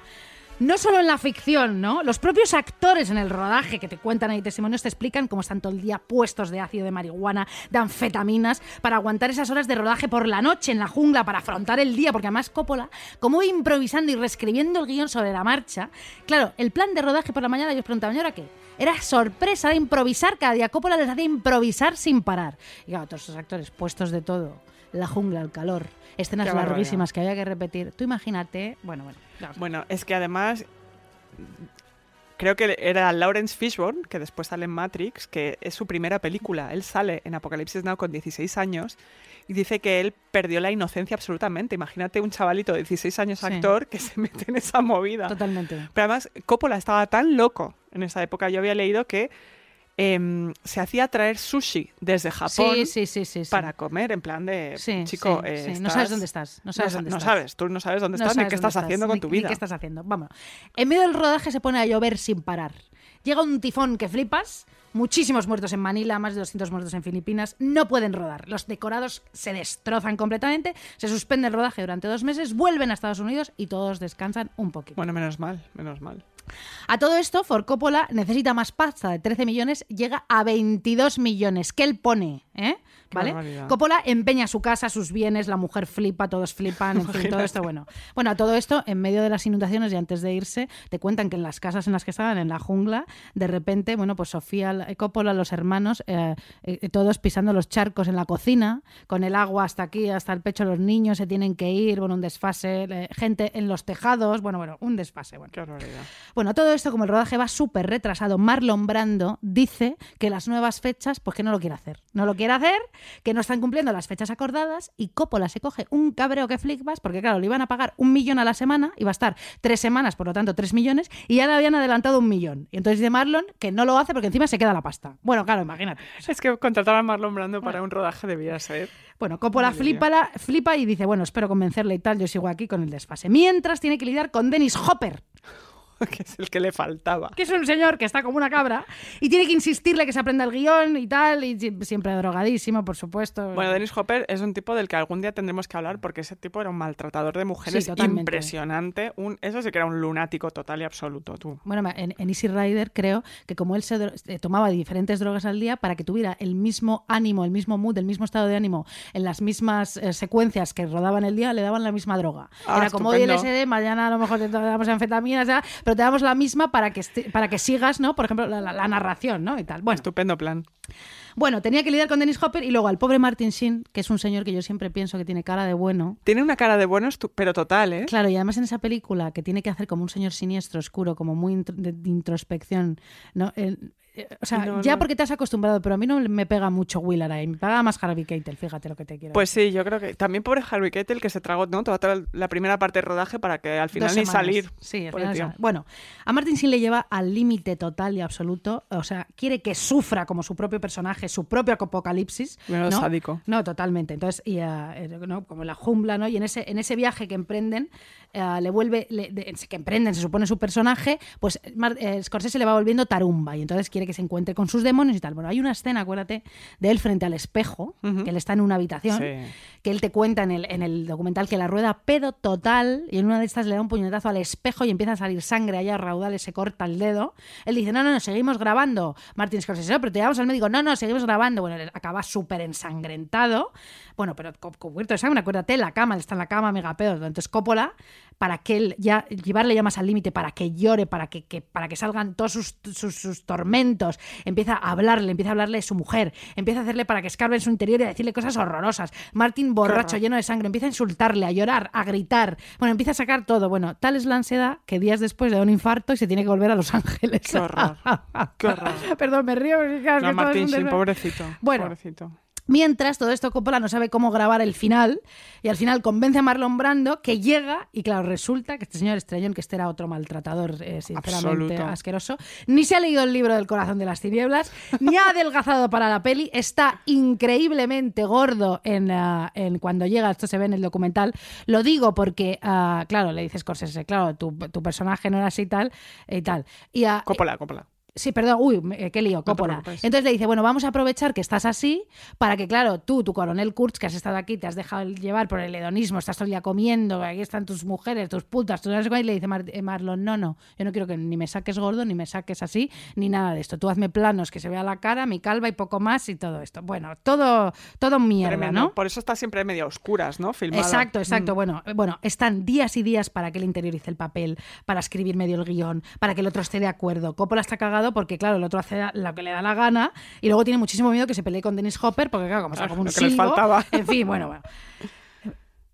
no solo en la ficción, ¿no? Los propios actores en el rodaje que te cuentan ahí testimonios te explican cómo están todo el día puestos de ácido de marihuana, de anfetaminas, para aguantar esas horas de rodaje por la noche en la jungla, para afrontar el día, porque además Coppola, como improvisando y reescribiendo el guion sobre la marcha, claro, el plan de rodaje por la mañana, ellos preguntaban, ¿y ahora qué? Era sorpresa, era improvisar cada día. Coppola les hacía improvisar sin parar. Y claro, todos esos actores puestos de todo. La jungla, el calor, escenas Qué barbaridad. larguísimas que había que repetir. Tú imagínate, bueno, bueno. Bueno, es que además creo que era Lawrence Fishburne, que después sale en Matrix, que es su primera película. Él sale en Apocalipsis Now con 16 años y dice que él perdió la inocencia absolutamente. Imagínate un chavalito de 16 años Sí. actor que se mete en esa movida. Totalmente. Pero además, Coppola estaba tan loco en esa época. Yo había leído que em, se hacía traer sushi desde Japón Sí, sí, sí, sí. sí. para comer, en plan de, Sí, chico, eh. No estás- sabes dónde estás. No sabes no, dónde no estás. sabes, tú no sabes dónde No estás ni sabes qué estás haciendo con ni- tu ni vida. qué estás haciendo. Vamos. En medio del rodaje se pone a llover sin parar. Llega un tifón que flipas. Muchísimos muertos en Manila, más de 200 muertos en Filipinas. No pueden rodar. Los decorados se destrozan completamente. Se suspende el rodaje durante dos meses. Vuelven a Estados Unidos y todos descansan un poquito. Bueno, menos mal, menos mal. A todo esto, Ford Coppola necesita más pasta de 13 millones, llega a 22 millones, que él pone, ¿eh? ¿Vale? barbaridad. Coppola empeña su casa, sus bienes, la mujer flipa, todos flipan, en fin, todo esto, bueno. Bueno, a todo esto, en medio de las inundaciones y antes de irse, te cuentan que en las casas en las que estaban, en la jungla, de repente, bueno, pues Sofía la- Coppola, los hermanos, eh, eh, todos pisando los charcos en la cocina, con el agua hasta aquí, hasta el pecho los niños, se tienen que ir, bueno, un desfase, eh, gente en los tejados, bueno, bueno, un desfase, bueno. Qué. Bueno, todo esto, como el rodaje va súper retrasado, Marlon Brando dice que las nuevas fechas, pues que no lo quiere hacer. No lo quiere hacer, que no están cumpliendo las fechas acordadas y Coppola se coge un cabreo que flipas, porque claro, le iban a pagar un millón a la semana, iba a estar tres semanas, por lo tanto tres millones, y ya le habían adelantado un millón. Y entonces dice Marlon que no lo hace porque encima se queda la pasta. Bueno, claro, imagínate. Es que contratar a Marlon Brando para un rodaje debía ser. Bueno, Coppola flipa, la- flipa y dice, bueno, espero convencerle y tal, yo sigo aquí con el desfase. Mientras tiene que lidiar con Dennis Hopper, que es el que le faltaba. que es un señor que está como una cabra y tiene que insistirle que se aprenda el guion y tal, y si- siempre drogadísimo, por supuesto. Bueno, Dennis Hopper es un tipo del que algún día tendremos que hablar porque ese tipo era un maltratador de mujeres Sí, impresionante. Un, eso sí que era un lunático total y absoluto, tú. Bueno, en, en Easy Rider creo que como él se eh, tomaba diferentes drogas al día para que tuviera el mismo ánimo, el mismo mood, el mismo estado de ánimo en las mismas eh, secuencias que rodaban el día, le daban la misma droga. Ah, Era como hoy estupendo. LSD, mañana a lo mejor te damos anfetaminas, pero te damos la misma para que, para que sigas, ¿no? Por ejemplo, la, la- la narración, ¿no? Y tal. Bueno, Estupendo plan. bueno, tenía que lidiar con Dennis Hopper y luego al pobre Martin Sheen, que es un señor que yo siempre pienso que tiene cara de bueno. Tiene una cara de bueno, pero total, ¿eh? Claro, y además en esa película que tiene que hacer como un señor siniestro, oscuro, como muy de, introspección, ¿no? El- o sea, No, ya no. porque te has acostumbrado, pero a mí no me pega mucho Will me pega más Harvey Keitel, fíjate lo que te quiero Pues sí, yo creo que también pobre Harvey Keitel que se tragó ¿no? toda, toda la primera parte de rodaje para que al final ni salir. Sí, al final sal- Bueno, a Martin Sheen le lleva al límite total y absoluto. O sea, quiere que sufra como su propio personaje, su propio apocalipsis. Menudo ¿no? sádico. No, totalmente. Entonces, y, eh, eh, ¿no? como la jungla, ¿no? Y en ese, en ese viaje que emprenden, eh, le vuelve, le- de- que emprenden, se supone su personaje, pues Mar- eh, Scorsese le va volviendo tarumba y entonces quiere que se encuentre con sus demonios y tal. Bueno, hay una escena, acuérdate, de él frente al espejo, que él está en una habitación, Sí. que él te cuenta en el, en el documental que la rueda pedo total y en una de estas le da un puñetazo al espejo y empieza a salir sangre allá a raudales, se corta el dedo. Él dice, no, no, no, seguimos grabando. Martin Scorsese, "No, pero te llevamos al médico, no, no, seguimos grabando. Bueno, él acaba súper ensangrentado. Bueno, pero cu- cubierto de sangre, acuérdate, la cama, él está en la cama, mega pedo. Entonces Coppola, para que él ya, llevarle ya más al límite, para que llore, para que, que- para que salgan todos sus, sus- sus tormentos, empieza a hablarle, empieza a hablarle de su mujer, empieza a hacerle para que escarbe en su interior y a decirle cosas horrorosas. Martin borracho, lleno de sangre, empieza a insultarle, a llorar, a gritar. Bueno, empieza a sacar todo. Bueno, tal es la ansiedad que días después le da un infarto y se tiene que volver a Los Ángeles. Qué horror. Qué horror. Perdón, me río. porque, claro, No, que Martín, sí, pobrecito. Bueno. pobrecito. Mientras todo esto Coppola no sabe cómo grabar el final y al final convence a Marlon Brando que llega y claro, resulta que este señor Estrellón, que este era otro maltratador eh, sinceramente Absoluto. asqueroso, ni se ha leído el libro del corazón de las tinieblas, ni ha adelgazado para la peli, está increíblemente gordo en, ah, en cuando llega, esto se ve en el documental, lo digo porque, ah, claro, le dices Scorsese, claro, tu, tu personaje no era así y tal y tal. Y, ah, Coppola, Coppola. Sí, perdón, uy, eh, qué lío, Coppola. Entonces le dice, bueno, vamos a aprovechar que estás así para que, claro, tú, tu coronel Kurtz, que has estado aquí, te has dejado llevar por el hedonismo, estás todo el día comiendo, aquí están tus mujeres, tus putas, tus no sé cuál, y le dice Mar- eh, Marlon, no, no, yo no quiero que ni me saques gordo, ni me saques así, ni nada de esto. Tú hazme planos que se vea la cara, mi calva y poco más y todo esto. Bueno, todo, todo mierda, Tremendo. ¿no? Por eso está siempre medio a oscuras, ¿no? Filmada. Exacto, exacto. Mm. Bueno, eh, bueno, están días y días para que él interiorice el papel, para escribir medio el guion, para que el otro esté de acuerdo. Coppola está cagado porque, claro, el otro hace lo que le da la gana y luego tiene muchísimo miedo que se pelee con Dennis Hopper porque, claro, como está Ah, como un que les faltaba. En fin, bueno, bueno.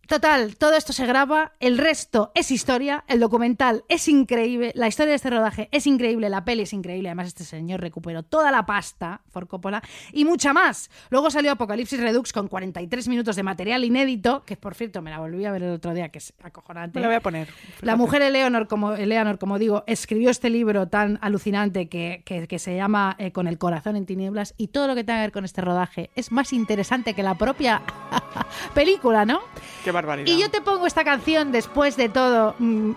Total, todo esto se graba, el resto es historia, el documental es increíble, la historia de este rodaje es increíble, la peli es increíble, además este señor recuperó toda la pasta, for Coppola, y mucha más. Luego salió Apocalipsis Redux con 43 minutos de material inédito, que por cierto me la volví a ver el otro día, que es acojonante. Me la voy a poner. La mujer Eleanor, como, Eleanor, como digo, escribió este libro tan alucinante que, que- que se llama eh, Con el corazón en tinieblas y todo lo que tenga que ver con este rodaje es más interesante que la propia película, ¿no? Qué barbaridad. Y yo te pongo esta canción después de todo. mm,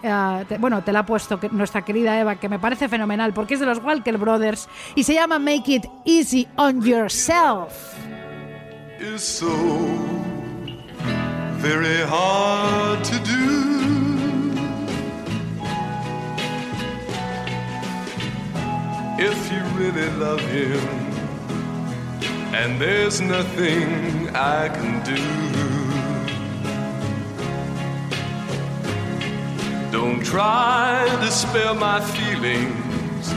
te- bueno, te la ha puesto que- nuestra querida Eva, que me parece fenomenal porque es de los Walker Brothers y se llama Make It Easy on Yourself. is so very hard to do. If you really love him, and there's nothing I can do. Don't try to spare my feelings.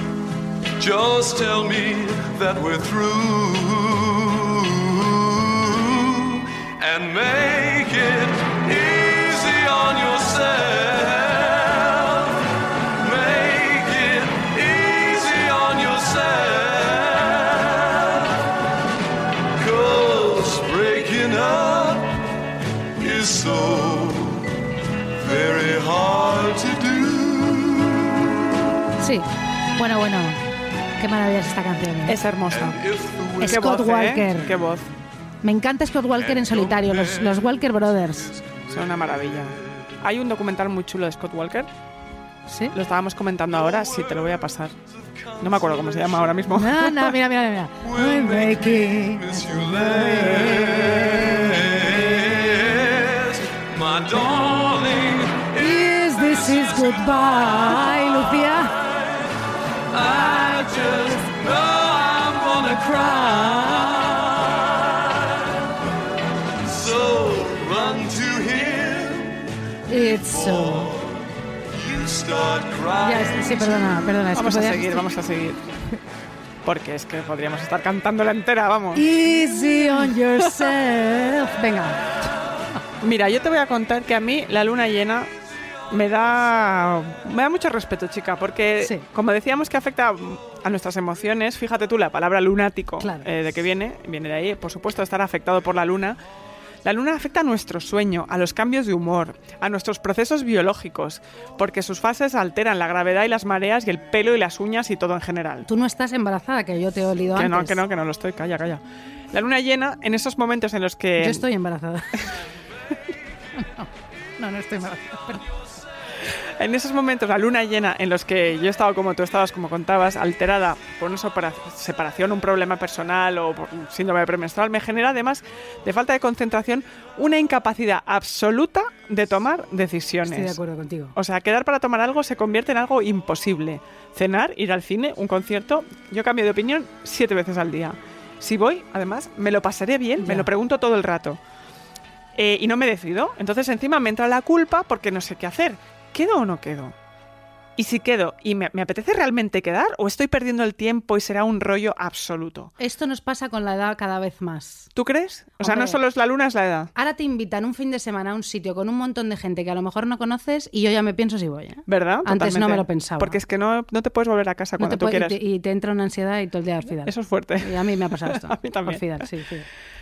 Just tell me that we're through and make it Bueno, bueno. Qué maravilla es esta canción. ¿eh? Es hermosa. Scott voz, ¿eh? Walker. Qué voz. Me encanta Scott Walker en solitario, los, los Walker Brothers. Son una maravilla. Hay un documental muy chulo de Scott Walker. ¿Sí? Lo estábamos comentando ahora. Sí, te lo voy a pasar. No me acuerdo cómo se llama ahora mismo. No, no, mira, mira, mira. will make my darling. Is this is goodbye, Lucía. I just know I'm gonna cry. So run to him. It's so. You start Ya, crying. sí, perdona, perdona. es que Vamos a seguir, vamos a seguir. Porque es que podríamos estar cantando la entera, vamos. Easy on yourself. Venga. Mira, yo te voy a contar que a mí la luna llena me da me da mucho respeto, chica, porque Sí. como decíamos que afecta a nuestras emociones, fíjate tú la palabra lunático, Claro. eh, de que viene, viene de ahí, por supuesto, estar afectado por la luna. La luna afecta a nuestro sueño, a los cambios de humor, a nuestros procesos biológicos, porque sus fases alteran la gravedad y las mareas y el pelo y las uñas y todo en general. Tú no estás embarazada, que yo te he olido Que antes. no, que no, que no lo estoy, calla, calla. La luna llena, en esos momentos en los que... Yo estoy embarazada. no, no, no estoy embarazada. pero- En esos momentos, la luna llena, en los que yo he estado como tú estabas, como contabas, alterada por una separa- separación, un problema personal o por un síndrome premenstrual, me genera además de falta de concentración una incapacidad absoluta de tomar decisiones. Estoy de acuerdo contigo. O sea, quedar para tomar algo se convierte en algo imposible. Cenar, ir al cine, un concierto, yo cambio de opinión siete veces al día. Si voy, además, me lo pasaré bien, me lo pregunto todo el rato. Eh, y no me decido. Entonces encima me entra la culpa porque no sé qué hacer. ¿Quedo o no quedo? Y si quedo, ¿y me, me apetece realmente quedar o estoy perdiendo el tiempo y será un rollo absoluto? Esto nos pasa con la edad cada vez más. ¿Tú crees? O sea, no solo es la luna, es la edad. Ahora te invitan un fin de semana a un sitio con un montón de gente que a lo mejor no conoces y yo ya me pienso si voy. ¿eh? ¿Verdad? Antes no me lo pensaba. Porque es que no, no te puedes volver a casa No cuando te tú quieras. y, te, y te entra una ansiedad y todo el día al Fidal. Eso es fuerte. Y a mí me ha pasado esto. A mí también. Sí, sí.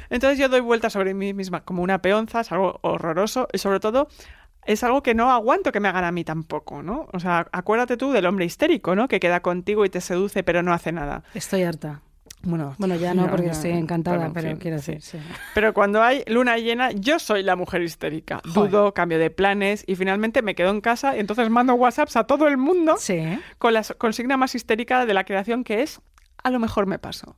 Entonces yo doy vueltas sobre mí misma como una peonza, es algo horroroso y sobre todo es algo que no aguanto que me hagan a mí tampoco, ¿no? O sea, acuérdate tú del hombre histérico, ¿no? Que queda contigo y te seduce pero no hace nada. Estoy harta. Bueno, Bueno, ya no, porque estoy encantada, en pero fin, quiero decir, sí. Pero cuando hay luna llena, yo soy la mujer histérica. Joder. Dudo, cambio de planes y finalmente me quedo en casa y entonces mando WhatsApps a todo el mundo Sí. con la consigna más histérica de la creación que es a lo mejor me paso.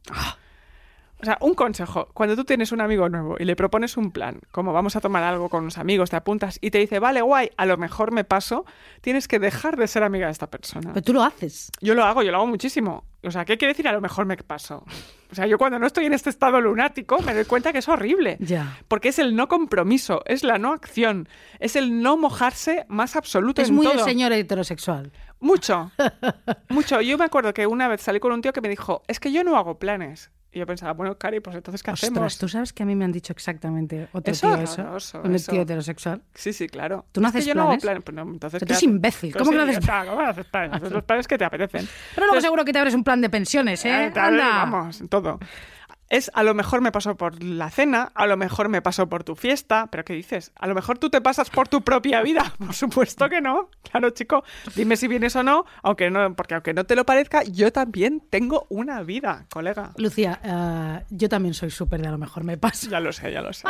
O sea, un consejo, cuando tú tienes un amigo nuevo y le propones un plan, como vamos a tomar algo con unos amigos, te apuntas y te dice, vale, guay, a lo mejor me paso, tienes que dejar de ser amiga de esta persona. Pero tú lo haces. Yo lo hago, yo lo hago muchísimo. O sea, ¿qué quiere decir a lo mejor me paso? O sea, yo cuando no estoy en este estado lunático me doy cuenta que es horrible. Ya. Porque es el no compromiso, es la no acción, es el no mojarse más absoluto Es en muy todo. señor heterosexual. Mucho, mucho. Yo me acuerdo que una vez salí con un tío que me dijo, es que yo no hago planes. Y yo pensaba, bueno, Cari, pues entonces, ¿qué Ostras, hacemos? tú sabes que a mí me han dicho exactamente otro Es tío horroroso, eso. Un eso. tío heterosexual. Sí, sí, claro. ¿Tú no Es que haces yo no hago planes. Pues no, entonces, Pero ¿qué tú eres haces? imbécil. Pero ¿Cómo que no sí, haces ya está, ¿Cómo haces planes? Haces los planes que te apetecen. Pero luego Entonces, seguro que te abres un plan de pensiones, ¿eh? Eh, Anda. Vamos, todo. Es a lo mejor me paso por la cena, a lo mejor me paso por tu fiesta, pero ¿qué dices? A lo mejor tú te pasas por tu propia vida. Por supuesto que no. Claro, chico, dime si vienes o no, aunque no, porque aunque no te lo parezca, yo también tengo una vida, colega. Lucía, eh, yo también soy súper de a lo mejor me paso. Ya lo sé, ya lo sé.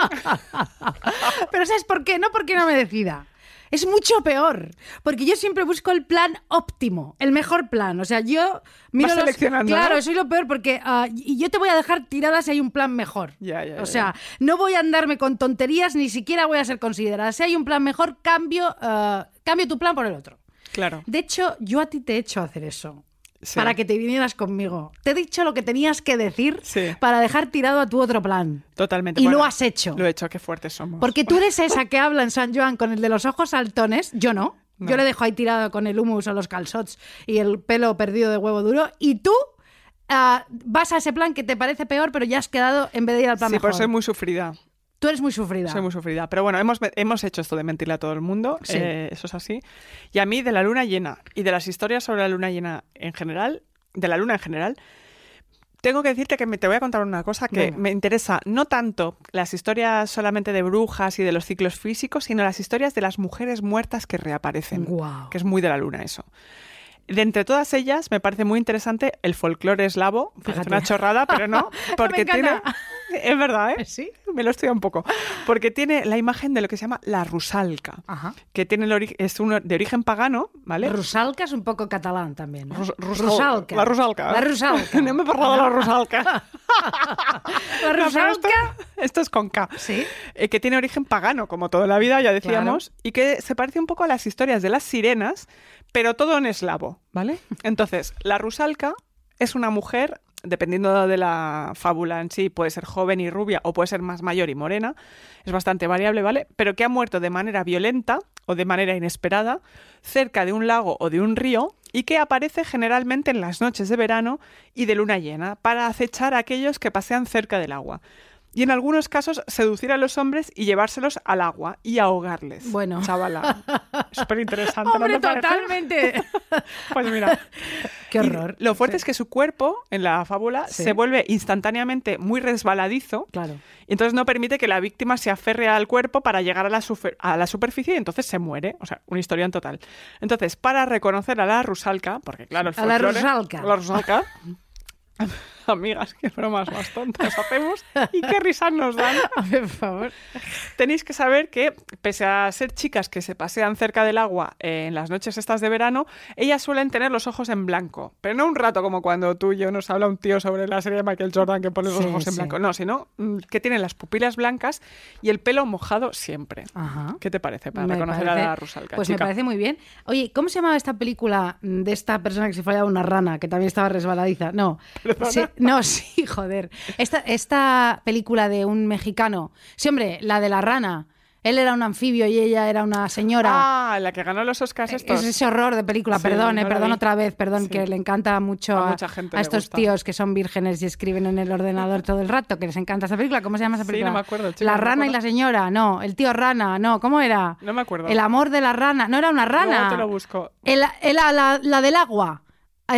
Pero ¿sabes por qué? No porque no me decida. Es mucho peor, porque yo siempre busco el plan óptimo, el mejor plan. O sea, yo miro Vas los- seleccionando, Claro, ¿no? soy lo peor porque ah, y yo te voy a dejar tirada si hay un plan mejor. Ya, ya, o sea, no voy a andarme con tonterías, ni siquiera voy a ser considerada. Si hay un plan mejor, cambio, ah, cambio tu plan por el otro. Claro. De hecho, yo a ti te he hecho hacer eso. Sí. Para que te vinieras conmigo. Te he dicho lo que tenías que decir Sí. para dejar tirado a tu otro plan. Totalmente. Y Bueno, lo has hecho. Lo he hecho, qué fuertes somos. Porque tú eres esa que habla en San Joan con el de los ojos saltones, yo no. No. Yo le dejo ahí tirado con el humus o los calzots y el pelo perdido de huevo duro. Y tú ah, vas a ese plan que te parece peor, pero ya has quedado en vez de ir al plan Sí, mejor. pues soy muy sufrida. Tú eres muy sufrida. Soy muy sufrida. Pero bueno, hemos, hemos hecho esto de mentirle a todo el mundo. Sí. eh, eso es así. Y a mí, de la luna llena y de las historias sobre la luna llena en general, de la luna en general, tengo que decirte que me, te voy a contar una cosa que Venga. me interesa no tanto las historias solamente de brujas y de los ciclos físicos, sino las historias de las mujeres muertas que reaparecen. Guau. Que es muy de la luna eso. De entre todas ellas, me parece muy interesante el folclore eslavo. Fíjate. una chorrada, pero no. Porque tiene. Es verdad, ¿eh? Sí. Me lo estudia un poco. Porque tiene la imagen de lo que se llama la rusalca. Ajá. Que tiene el es de origen pagano, ¿vale? Rusalka es un poco catalán también. ¿no? Rus- rusal- Rusalka. La rusalca. La rusalka. no me he parado de la rusalca. La No, rusalka. esto, esto es con K. Sí. Eh, que tiene origen pagano, como toda la vida, ya decíamos, y que se parece un poco a las historias de las sirenas, pero todo en eslavo, ¿vale? Entonces, la rusalka es una mujer, dependiendo de la fábula en sí, puede ser joven y rubia o puede ser más mayor y morena, es bastante variable, ¿vale? Pero que ha muerto de manera violenta o de manera inesperada cerca de un lago o de un río y que aparece generalmente en las noches de verano y de luna llena para acechar a aquellos que pasean cerca del agua. Y en algunos casos seducir a los hombres y llevárselos al agua y ahogarles. Bueno. Chavala. Súper interesante. ¿no Hombre, parece? totalmente. Pues mira. Qué Y horror. lo fuerte es que su cuerpo, en la fábula, Sí. se vuelve instantáneamente muy resbaladizo. Claro. Y entonces no permite que la víctima se aferre al cuerpo para llegar a la, a la superficie y entonces se muere. O sea, una historia en total. Entonces, para reconocer a la rusalka, porque claro, el A la folclore- rusalka. a la rusalka. Amigas, qué bromas más tontas hacemos y qué risas nos dan. Por favor. Tenéis que saber que, pese a ser chicas que se pasean cerca del agua eh, en las noches estas de verano, ellas suelen tener los ojos en blanco. Pero no un rato como cuando tú y yo nos habla un tío sobre la serie de Michael Jordan que pone los Sí, ojos en sí. blanco. No, sino mm, que tienen las pupilas blancas y el pelo mojado siempre. Ajá. ¿Qué te parece para Me reconocer parece- a la Rusalka? Pues chica? me parece muy bien. Oye, ¿cómo se llamaba esta película de esta persona que se follaba una rana, que también estaba resbaladiza? No. Sí, no, sí, joder. Esta, esta película de un mexicano. Sí, hombre, la de la rana. Él era un anfibio y ella era una señora. Ah, la que ganó los Oscars Es estos. ese horror de película, Sí, perdón, eh, no perdón vi. otra vez, perdón, Sí. que le encanta mucho A a, mucha gente a estos gusta. tíos que son vírgenes y escriben en el ordenador todo el rato, que les encanta esa película. ¿Cómo se llama esa Sí, película? no me acuerdo, La no rana y la señora, no, el tío rana, no, ¿cómo era? No me acuerdo. El amor de la rana, no era una rana. Te lo busco. El- el- la, la- la del agua, Eh,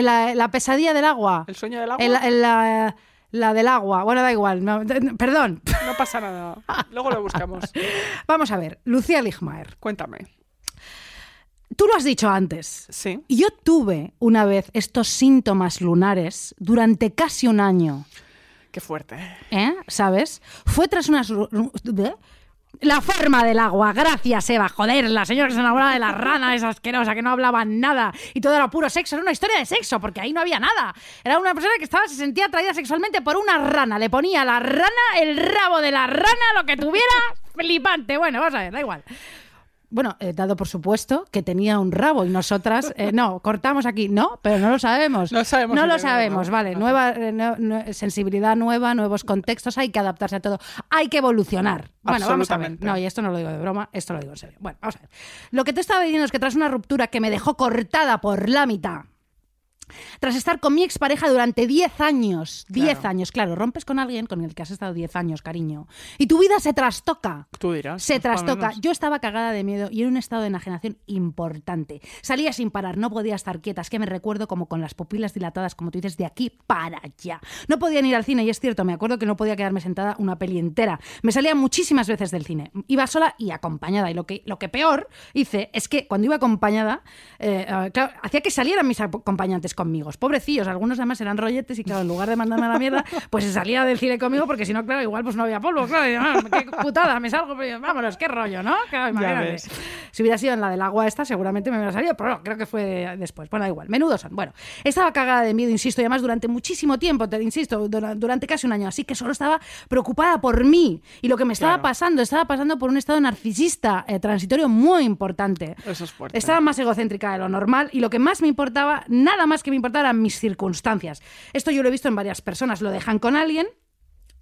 la, la pesadilla del agua. ¿El sueño del agua? El- el- la, la del agua, bueno, da igual, no, perdón. No pasa nada. Luego lo buscamos. Vamos a ver, Lucía Ligmaer, Cuéntame. tú lo has dicho antes. Sí. Yo tuve una vez estos síntomas lunares durante casi un año. Qué fuerte. ¿eh? ¿Sabes? Fue tras unas... La forma del agua, gracias Eva, joder, la señora que se enamoraba de la rana esa asquerosa que no hablaba nada y todo era puro sexo, era una historia de sexo, porque ahí no había nada. Era una persona que estaba, se sentía atraída sexualmente por una rana, le ponía la rana, el rabo de la rana, lo que tuviera, flipante. Bueno, vamos a ver, da igual. Bueno, eh, dado por supuesto que tenía un rabo y nosotras, eh, no, cortamos aquí, no, pero no lo sabemos. No sabemos No lo sabemos, vale. Nueva eh, no- sensibilidad nueva, nuevos contextos, hay que adaptarse a todo. Hay que evolucionar. Bueno, vamos a ver. No, y esto no lo digo de broma, esto lo digo en serio. Bueno, vamos a ver. Lo que te estaba diciendo es que tras una ruptura que me dejó cortada por la mitad, tras estar con mi expareja durante 10 años, 10 Claro. años, claro, rompes con alguien con el que has estado 10 años, cariño, y tu vida se trastoca. Tú dirás. Se trastoca. Yo estaba cagada de miedo y en un estado de enajenación importante. Salía sin parar, no podía estar quieta. Es que me recuerdo como con las pupilas dilatadas, como tú dices, de aquí para allá. No podía ir al cine y es cierto, me acuerdo que no podía quedarme sentada una peli entera. Me salía muchísimas veces del cine. Iba sola y acompañada. Y lo que, lo que peor hice es que cuando iba acompañada, eh, eh, claro, hacía que salieran mis acompañantes conmigo. Pobrecillos, algunos además eran rolletes y claro, en lugar de mandarme a la mierda, pues se salía del cine conmigo porque si no, claro, igual pues no había polvo. Claro, y, ah, qué putada, me salgo, pero vámonos, qué rollo, ¿no? Claro, imagínate. Si hubiera sido en la del agua esta, seguramente me hubiera salido, pero no, creo que fue después. Bueno, da igual, menudos son. Bueno, estaba cagada de miedo, insisto, y además durante muchísimo tiempo, te insisto, dura- durante casi un año, así que solo estaba preocupada por mí y lo que me estaba Claro. pasando, estaba pasando por un estado narcisista eh, transitorio muy importante. Eso es fuerte. Estaba más egocéntrica de lo normal y lo que más me importaba, nada más que me importaba eran mis circunstancias. Esto yo lo he visto en varias personas, lo dejan con alguien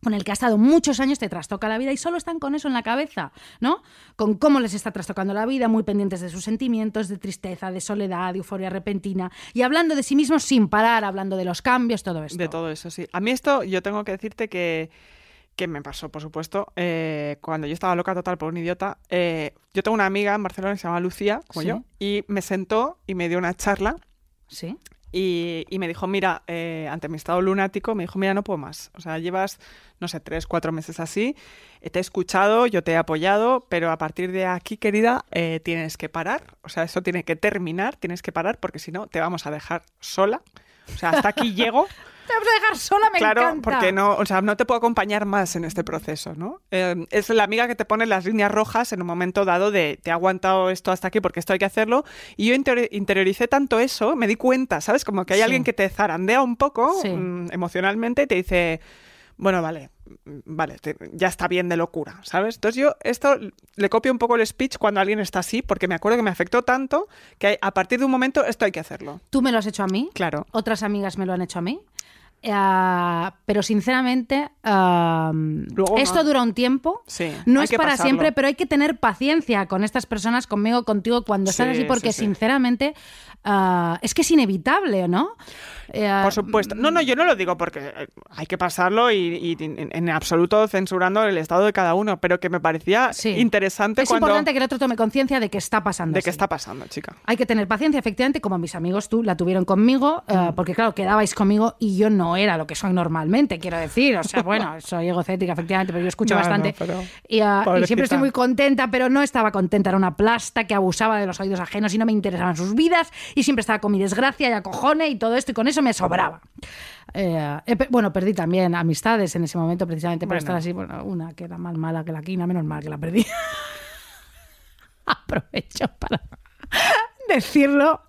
con el que ha estado muchos años, te trastoca la vida y solo están con eso en la cabeza, ¿no? Con cómo les está trastocando la vida, muy pendientes de sus sentimientos, de tristeza, de soledad, de euforia repentina y hablando de sí mismos sin parar, hablando de los cambios, todo esto. De todo eso, sí. A mí esto, yo tengo que decirte que, que me pasó, por supuesto, eh, cuando yo estaba loca total por un idiota. eh, yo tengo una amiga en Barcelona que se llama Lucía, como Sí. yo, y me sentó y me dio una charla Sí. Y, y me dijo, mira, eh, ante mi estado lunático, me dijo, mira, no puedo más. O sea, llevas, no sé, tres, cuatro meses así, eh, te he escuchado, yo te he apoyado, pero a partir de aquí, querida, eh, tienes que parar. O sea, eso tiene que terminar, tienes que parar, porque si no, te vamos a dejar sola. O sea, hasta aquí llego. Te vamos a dejar sola, me claro, encanta. porque no, o sea, no te puedo acompañar más en este proceso, ¿no? Eh, es la amiga que te pone las líneas rojas en un momento dado de te he aguantado esto hasta aquí porque esto hay que hacerlo. Y yo interior- interioricé tanto eso, me di cuenta, ¿sabes? Como que hay Sí. alguien que te zarandea un poco Sí. mm, emocionalmente y te dice, bueno, vale, mm, vale, te- ya está bien de locura, ¿sabes? Entonces yo esto le copio un poco el speech cuando alguien está así, porque me acuerdo que me afectó tanto que a partir de un momento esto hay que hacerlo. Tú me lo has hecho a mí. Claro. Otras amigas me lo han hecho a mí. Eh, pero sinceramente, Luego esto no. dura un tiempo. Sí, no es para pasarlo. siempre, pero hay que tener paciencia con estas personas, conmigo, contigo, cuando estás Sí, así, porque sí, sinceramente ah, es que es inevitable, ¿no? Eh, Por supuesto. No, no, yo no lo digo porque eh, hay que pasarlo y, y en, en absoluto censurando el estado de cada uno, pero que me parecía Sí. interesante es cuando... importante que el otro tome conciencia de que está pasando. de así. está pasando, chica. Hay que tener paciencia, efectivamente, como mis amigos tú la tuvieron conmigo, Mm. eh, porque claro, quedabais conmigo y yo no era lo que soy normalmente, quiero decir. O sea, bueno, soy egocéntrica, efectivamente, pero yo escucho No, no, bastante. pero- y, ah, y siempre estoy muy contenta, pero no estaba contenta. Era una plasta que abusaba de los oídos ajenos y no me interesaban sus vidas y siempre estaba con mi desgracia y acojone y todo esto y con eso me sobraba. Eh, bueno, perdí también amistades en ese momento precisamente por Bueno. estar así. Bueno, una que era más mala que la quina, menos mal que la perdí. Aprovecho para decirlo.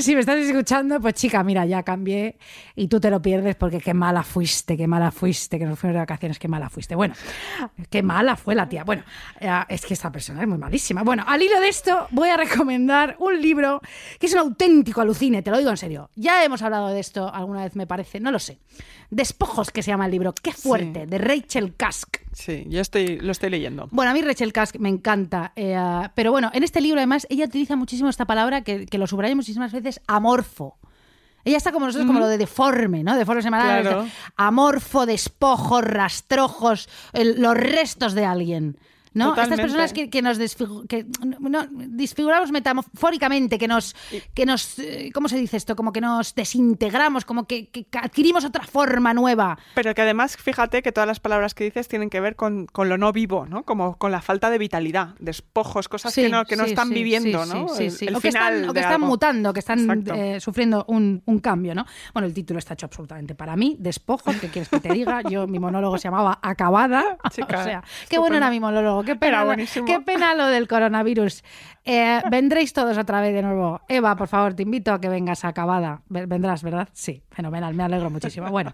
Si me estás escuchando, pues chica, mira, ya cambié y tú te lo pierdes porque qué mala fuiste, qué mala fuiste, que nos fuimos de vacaciones, qué mala fuiste. Bueno, qué mala fue la tía. Bueno, es que esta persona es muy malísima. Bueno, al hilo de esto voy a recomendar un libro que es un auténtico alucine, te lo digo en serio. Ya hemos hablado de esto alguna vez, me parece, no lo sé. Despojos, que se llama el libro. Qué fuerte, Sí. de Rachel Kask. Sí, yo estoy, lo estoy leyendo. Bueno, a mí Rachel Kask me encanta, eh, pero bueno, en este libro además ella utiliza muchísimo esta palabra que, que lo subraya muchísimas veces, amorfo. Ella está como nosotros, como lo de deforme, ¿no? Deforme semanal. Claro. Amorfo, despojos, rastrojos, el- los restos de alguien. ¿No? Estas personas que, que nos desfigu- que, no, disfiguramos metamóricamente, que nos, que nos, eh, ¿cómo se dice esto? Como que nos desintegramos, como que, que adquirimos otra forma nueva. Pero que además, fíjate que todas las palabras que dices tienen que ver con, con lo no vivo, ¿no? Como con la falta de vitalidad, despojos, cosas que no, que no están sí, viviendo, ¿no? sí, El- sí. el o que final están, o que están algo. mutando, que están eh, sufriendo un, un cambio, ¿no? Bueno, el título está hecho absolutamente para mí, despojos, ¿qué quieres que te diga? Yo, mi monólogo se llamaba Acabada. Chica, o sea, qué bueno era mi monólogo, qué pena, lo- buenísimo. qué pena lo del coronavirus. Eh, vendréis todos otra vez de nuevo. Eva, por favor, te invito a que vengas Acabada. Ve- Vendrás, ¿verdad? Sí, fenomenal, me alegro muchísimo. Bueno,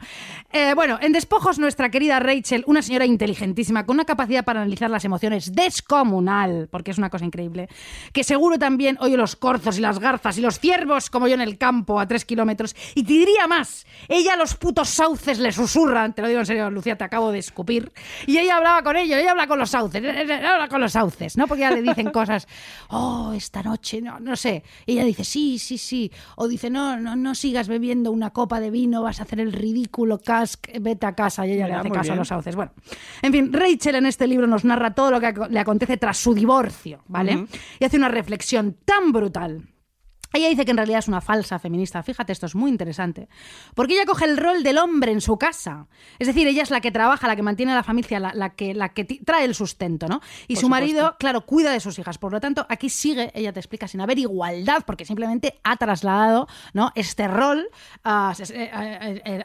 eh, bueno, en Despojos, nuestra querida Rachel, una señora inteligentísima, con una capacidad para analizar las emociones descomunal, porque es una cosa increíble, que seguro también oye los corzos y las garzas y los ciervos, como yo en el campo, a tres kilómetros. Y te diría más, ella a los putos sauces le susurran, te lo digo en serio, Lucía, te acabo de escupir, y ella hablaba con ellos, ella habla con los sauces, habla con los sauces, ¿no? Porque ya le dicen cosas, oh, esta noche, no, no sé. Y ella dice, sí, sí, sí. O dice, no, no, no sigas bebiendo una copa de vino, vas a hacer el ridículo, Cask, vete a casa. Y ella le hace caso a los sauces. Bueno, en fin, Rachel en este libro nos narra todo lo que le acontece tras su divorcio, ¿vale? Y hace una reflexión tan brutal. Ella dice que en realidad es una falsa feminista. Fíjate, esto es muy interesante. Porque ella coge el rol del hombre en su casa. Es decir, ella es la que trabaja, la que mantiene a la familia, la, la que, la que trae el sustento, ¿no? Y Por su marido, claro, cuida de sus hijas. Por lo tanto, aquí sigue, ella te explica, sin haber igualdad, porque simplemente ha trasladado ¿no? este rol a, a-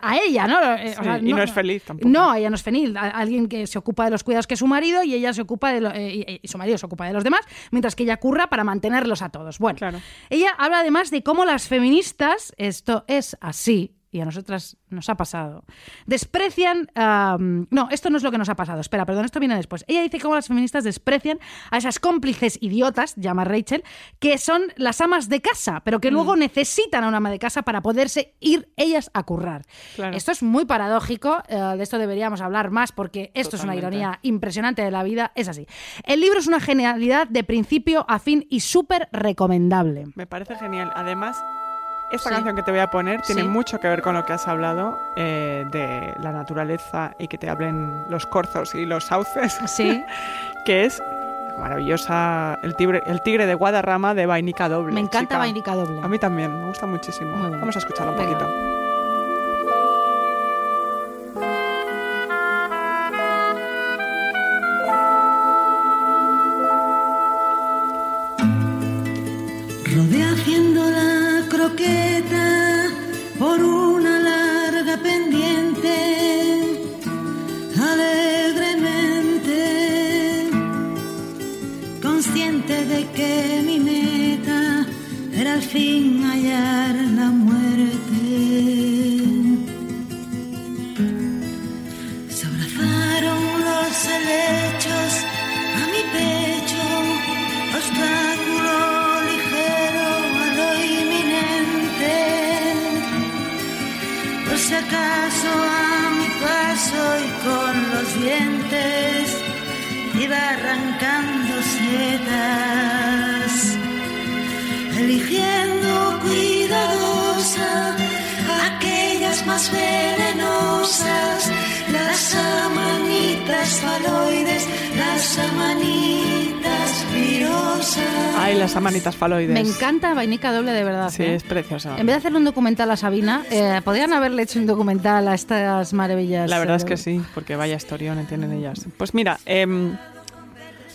a ella, ¿no? Eh, Sí, y no es feliz tampoco. No, ella no es feliz. Alguien que se ocupa de los cuidados que es su marido y ella se ocupa de lo- eh, y, y su marido se ocupa de los demás, mientras que ella curra para mantenerlos a todos. Bueno, Claro. ella habla además de cómo las feministas, esto es así, y a nosotras nos ha pasado, desprecian... no, esto no es lo que nos ha pasado, espera, perdón, esto viene después. Ella dice cómo las feministas desprecian a esas cómplices idiotas, llama Rachel, que son las amas de casa, pero que luego necesitan a una ama de casa para poderse ir ellas a currar. Claro. Esto es muy paradójico, eh, de esto deberíamos hablar más porque esto es una ironía impresionante de la vida, es así. El libro es una genialidad de principio a fin y súper recomendable. Me parece genial. Además, esta Sí. canción que te voy a poner tiene Sí. mucho que ver con lo que has hablado eh, de la naturaleza y que te hablen los corzos y los sauces, Sí, que es maravillosa el tigre, el tigre de Guadarrama de Vainica Doble. me encanta chica. Vainica Doble. A mí también, me gusta muchísimo. Muy bien. Vamos a escucharla un Venga. poquito. Rodé fin hallar la muerte. Se abrazaron los helechos a mi pecho, obstáculo ligero a lo inminente. Por si acaso a mi paso y con los dientes iba arrancando setas, eligiendo venenosas, las amanitas faloides, las amanitas virosas. Ay, las amanitas faloides. Me encanta Vainica Doble de verdad. Sí, ¿eh? es preciosa. En vez de hacerle un documental a Sabina, eh, podrían haberle hecho un documental a estas maravillas. La verdad eh, es que sí, porque vaya historión entienden ellas. Pues mira, em,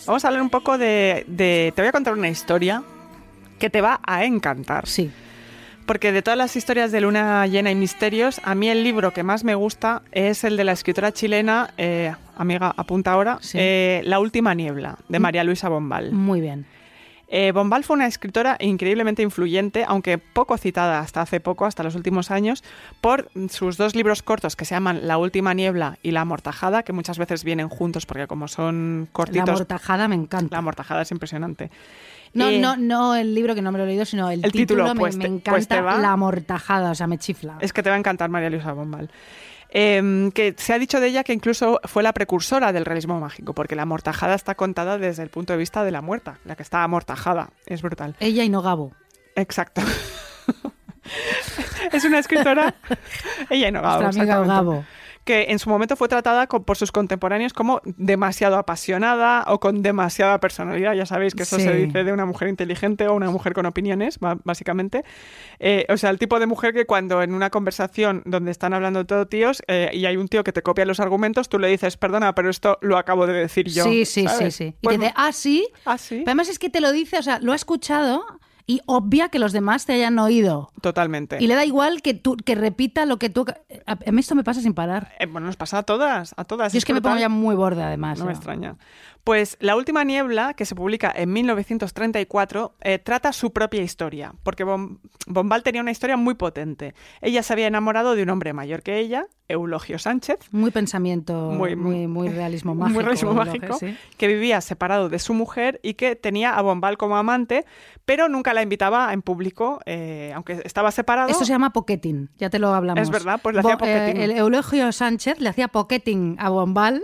vamos a hablar un poco de, de- Te voy a contar una historia que te va a encantar. Sí. Porque de todas las historias de Luna Llena y Misterios, a mí el libro que más me gusta es el de la escritora chilena, eh, amiga, apunta ahora, Sí. eh, La Última Niebla, de María Luisa Bombal. Muy bien. Eh, Bombal fue una escritora increíblemente influyente, aunque poco citada hasta hace poco, hasta los últimos años, por sus dos libros cortos que se llaman La Última Niebla y La Amortajada, que muchas veces vienen juntos porque como son cortitos... La mortajada me encanta. La Amortajada es impresionante. No, Eh, no, no el libro que no me lo he leído, sino el, El título, me, pues me te- encanta. pues te va. La mortajada, o sea, me chifla. Es que te va a encantar María Luisa Bombal. Eh, que se ha dicho de ella que incluso fue la precursora del realismo mágico, porque la amortajada está contada desde el punto de vista de la muerta, la que está amortajada. Es brutal. Ella y no Gabo. Exacto. es una escritora. ella y no Gabo, Nuestra amiga. Gabo. Que en su momento fue tratada por sus contemporáneos como demasiado apasionada o con demasiada personalidad. Ya sabéis que eso Sí. se dice de una mujer inteligente o una mujer con opiniones, básicamente. Eh, o sea, el tipo de mujer que cuando en una conversación donde están hablando todo tíos eh, y hay un tío que te copia los argumentos, tú le dices, perdona, pero esto lo acabo de decir yo. sí, sí, ¿sabes? sí, sí. Y Pues- te dice, ah, sí. Ah, sí. Pero además es que te lo dice, o sea, lo ha escuchado y obvia que los demás te hayan oído. Totalmente. Y le da igual que tú que repita lo que tú. A, mí esto me pasa sin parar. Eh, bueno, nos pasa a todas, a todas. Yo es que me pongo ya muy borde, además. No me extraña. Pues La Última Niebla, que se publica en 1934, eh, trata su propia historia, porque Bom- Bombal tenía una historia muy potente. Ella se había enamorado de un hombre mayor que ella, Eulogio Sánchez, Muy pensamiento, muy, Muy- muy, realismo mágico. muy realismo mágico, sí. que vivía separado de su mujer y que tenía a Bombal como amante, pero nunca la invitaba en público, eh, aunque estaba separado. Esto se llama pocketing, ya te lo hablamos. Es verdad, pues le hacía eh, pocketing. el Eulogio Sánchez le hacía pocketing a Bombal,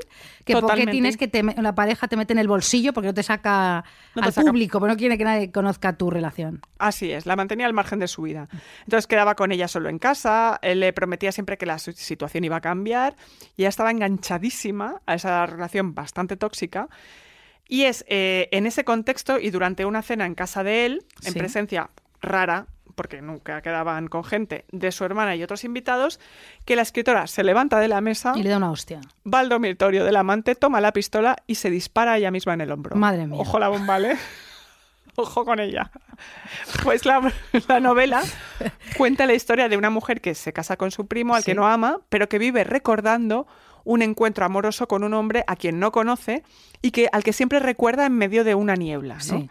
que Totalmente. pocketing es que te la pareja te mete en el bolsillo porque no te saca No te al saca- público, porque no quiere que nadie conozca tu relación. Así es, la mantenía al margen de su vida. Entonces quedaba con ella solo en casa, él le prometía siempre que la situación iba a cambiar y ella estaba enganchadísima a esa relación bastante tóxica. Y es eh, en ese contexto y durante una cena en casa de él, en Sí. presencia rara, porque nunca quedaban con gente, de su hermana y otros invitados, que la escritora se levanta de la mesa, Y le da una hostia. va al dormitorio del amante, toma la pistola y se dispara ella misma en el hombro. Madre mía. Ojo la bomba, ¿eh? Ojo con ella. Pues la, la novela cuenta la historia de una mujer que se casa con su primo, al Sí. que no ama, pero que vive recordando un encuentro amoroso con un hombre a quien no conoce y que al que siempre recuerda en medio de una niebla. ¿no? Sí.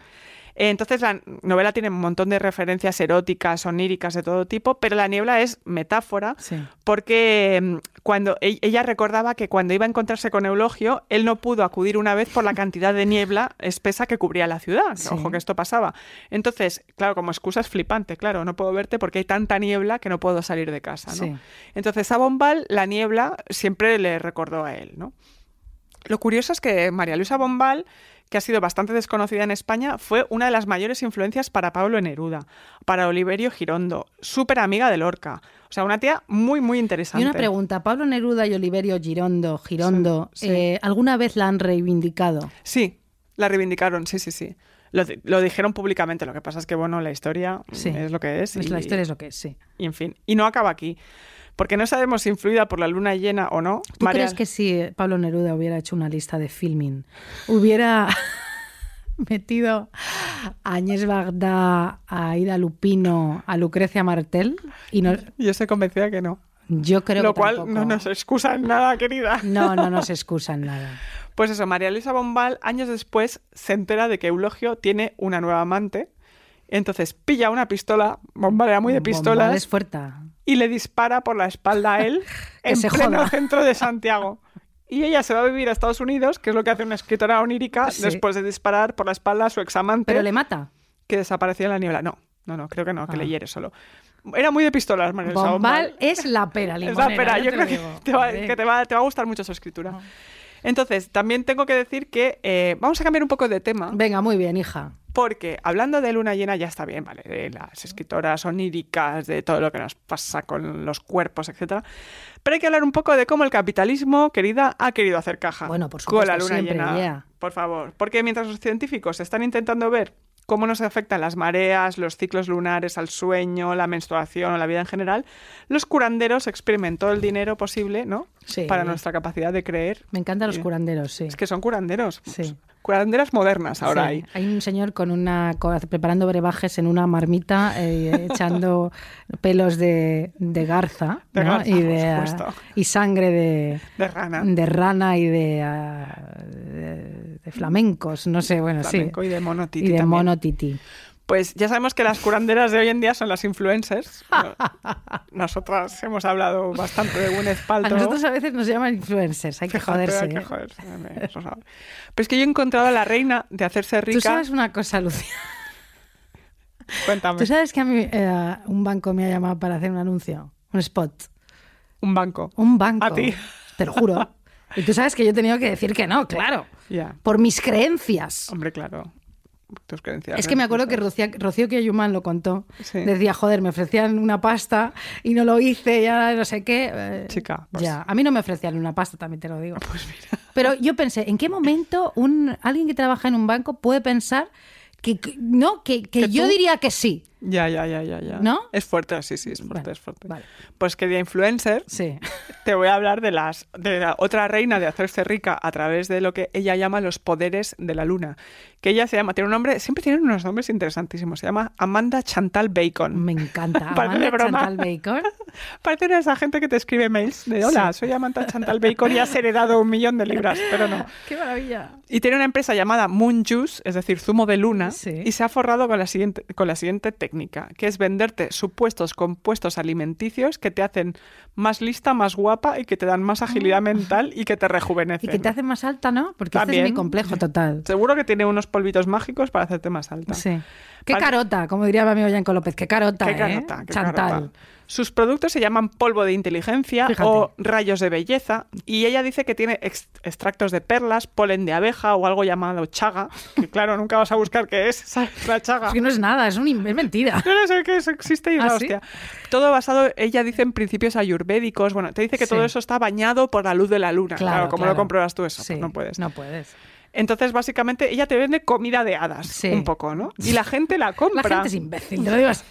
Entonces la novela tiene un montón de referencias eróticas, oníricas de todo tipo, pero la niebla es metáfora Sí. porque mm, cuando e- ella recordaba que cuando iba a encontrarse con Eulogio, él no pudo acudir una vez por la cantidad de niebla espesa que cubría la ciudad. Sí. Ojo que esto pasaba. Entonces, claro, como excusa es flipante, claro, no puedo verte porque hay tanta niebla que no puedo salir de casa, ¿no? Sí. Entonces a Bombal la niebla siempre le recordó a él, ¿no? Lo curioso es que María Luisa Bombal, que ha sido bastante desconocida en España, fue una de las mayores influencias para Pablo Neruda, para Oliverio Girondo, súper amiga de Lorca. O sea, una tía muy, muy interesante. Y una pregunta, Pablo Neruda y Oliverio Girondo, Girondo, Sí, sí. eh, ¿alguna vez la han reivindicado? Sí, la reivindicaron, sí, sí, sí. Lo, di- lo dijeron públicamente, lo que pasa es que, bueno, la historia Sí. es lo que es. Pues y- la historia es lo que es, sí. Y, en fin, y no acaba aquí. Porque no sabemos si influida por la luna llena o no. ¿Tú crees que si Pablo Neruda hubiera hecho una lista de filming, hubiera metido a Agnès Bagdá, a Aida Lupino, a Lucrecia Martel? Y no, Yo estoy convencida que no. yo creo Lo que cual tampoco. no nos excusa en nada, querida. No, no nos excusan nada. Pues eso, María Luisa Bombal, años después, se entera de que Eulogio tiene una nueva amante. Entonces pilla una pistola, Bombal era muy de Bombal pistolas, es fuerte. Y le dispara por la espalda a él en se pleno joda. centro de Santiago. Y ella se va a vivir a Estados Unidos, que es lo que hace una escritora onírica Sí. después de disparar por la espalda a su examante Pero le mata. que desapareció en la niebla. No, no, no, creo que no, que Ah. le hiere solo. Era muy de pistolas, Luisa Bombal es la pera es la limonera, pera. Yo creo que, te va, que te va- te va a gustar mucho su escritura. Entonces, también tengo que decir que eh, vamos a cambiar un poco de tema, Venga, muy bien, hija. Porque hablando de luna llena ya está bien, ¿vale? De las escritoras oníricas, de todo lo que nos pasa con los cuerpos, etcétera. Pero hay que hablar un poco de cómo el capitalismo, querida, ha querido hacer caja Bueno, por con la luna siempre, llena. yeah. Por favor, porque mientras los científicos están intentando ver cómo nos afectan las mareas, los ciclos lunares al sueño, la menstruación o la vida en general, los curanderos exprimen todo el dinero posible, ¿no? Sí. Para nuestra capacidad de creer. Me encantan los curanderos, sí. Es que son curanderos. Sí. Curanderas modernas ahora Sí, hay. un señor con una preparando brebajes en una marmita, eh, echando pelos de, de garza, De ¿no? garza, y, de, y sangre de, De rana. de rana y de, ah, de, de flamencos, no sé, bueno, Flamenco sí. y de mono titi y de también. Pues ya sabemos que las curanderas de hoy en día son las influencers. No- Nosotras hemos hablado bastante de Gwyneth A Paltrow. nosotros a veces nos llaman influencers, hay que Fíjate, joderse. hay que ¿eh? joderse. Pero es que yo he encontrado a la reina de hacerse rica. Tú sabes una cosa, Lucía. Cuéntame. Tú sabes que a mí eh, un banco me ha llamado para hacer un anuncio, un spot. Un banco. Un banco. A ti. Te lo juro. Y tú sabes que yo he tenido que decir que no, claro. Por mis creencias. Hombre, claro. Tus credenciales. Es que me acuerdo que Rocío, Rocío Kiyuman lo contó. Sí. Decía, joder, me ofrecían una pasta y no lo hice, ya no sé qué. Eh, Chica, pues- Ya, a mí no me ofrecían una pasta, también te lo digo. Pero yo pensé, ¿en qué momento un, alguien que trabaja en un banco puede pensar que, que- no, que, que ¿Que yo tú? diría que sí? Ya, ya, ya, ya, ya. ¿No? Es fuerte, sí, sí, es fuerte, es fuerte. vale. Pues que de influencer Sí. te voy a hablar de las de la otra reina de hacerse rica a través de lo que ella llama los poderes de la luna. Que ella se llama, tiene un nombre, siempre tienen unos nombres interesantísimos. Se llama Amanda Chantal Bacon. Me encanta. Amanda broma. Chantal Bacon. Parece una de esa gente que te escribe mails de hola, soy Amanda Chantal Bacon y has heredado un millón de libras, pero no. ¡Qué maravilla! Y tiene una empresa llamada Moon Juice, es decir, zumo de luna, Sí. y se ha forrado con la, siguiente, con la siguiente técnica, que es venderte supuestos compuestos alimenticios que te hacen más lista, más guapa y que te dan más agilidad mental y que te Y rejuvenecen. que te hace más alta, ¿no? Porque este es mi complejo total. Seguro que tiene unos polvitos mágicos para hacerte más alta. Sí. Qué carota, como diría mi amigo Yanko López. Qué carota, Qué ¿eh? carota, qué Chantal. carota. Sus productos se llaman polvo de inteligencia Fíjate. o rayos de belleza y ella dice que tiene ex- extractos de perlas, polen de abeja o algo llamado chaga, que claro, nunca vas a buscar qué es, ¿sabes? La chaga. Es que no es nada, es, un, es mentira. Yo no sé qué eso existe y es ¿Ah, sí? hostia. Todo basado, ella dice en principios ayurvédicos. Bueno, te dice que Sí. todo eso está bañado por la luz de la luna. Claro, Claro, ¿cómo claro. lo compruebas tú eso? Sí, Pues no puedes. No puedes. Entonces, básicamente, ella te vende comida de hadas, Sí. un poco, ¿no? Y la gente la compra. La gente es imbécil, te lo digo así.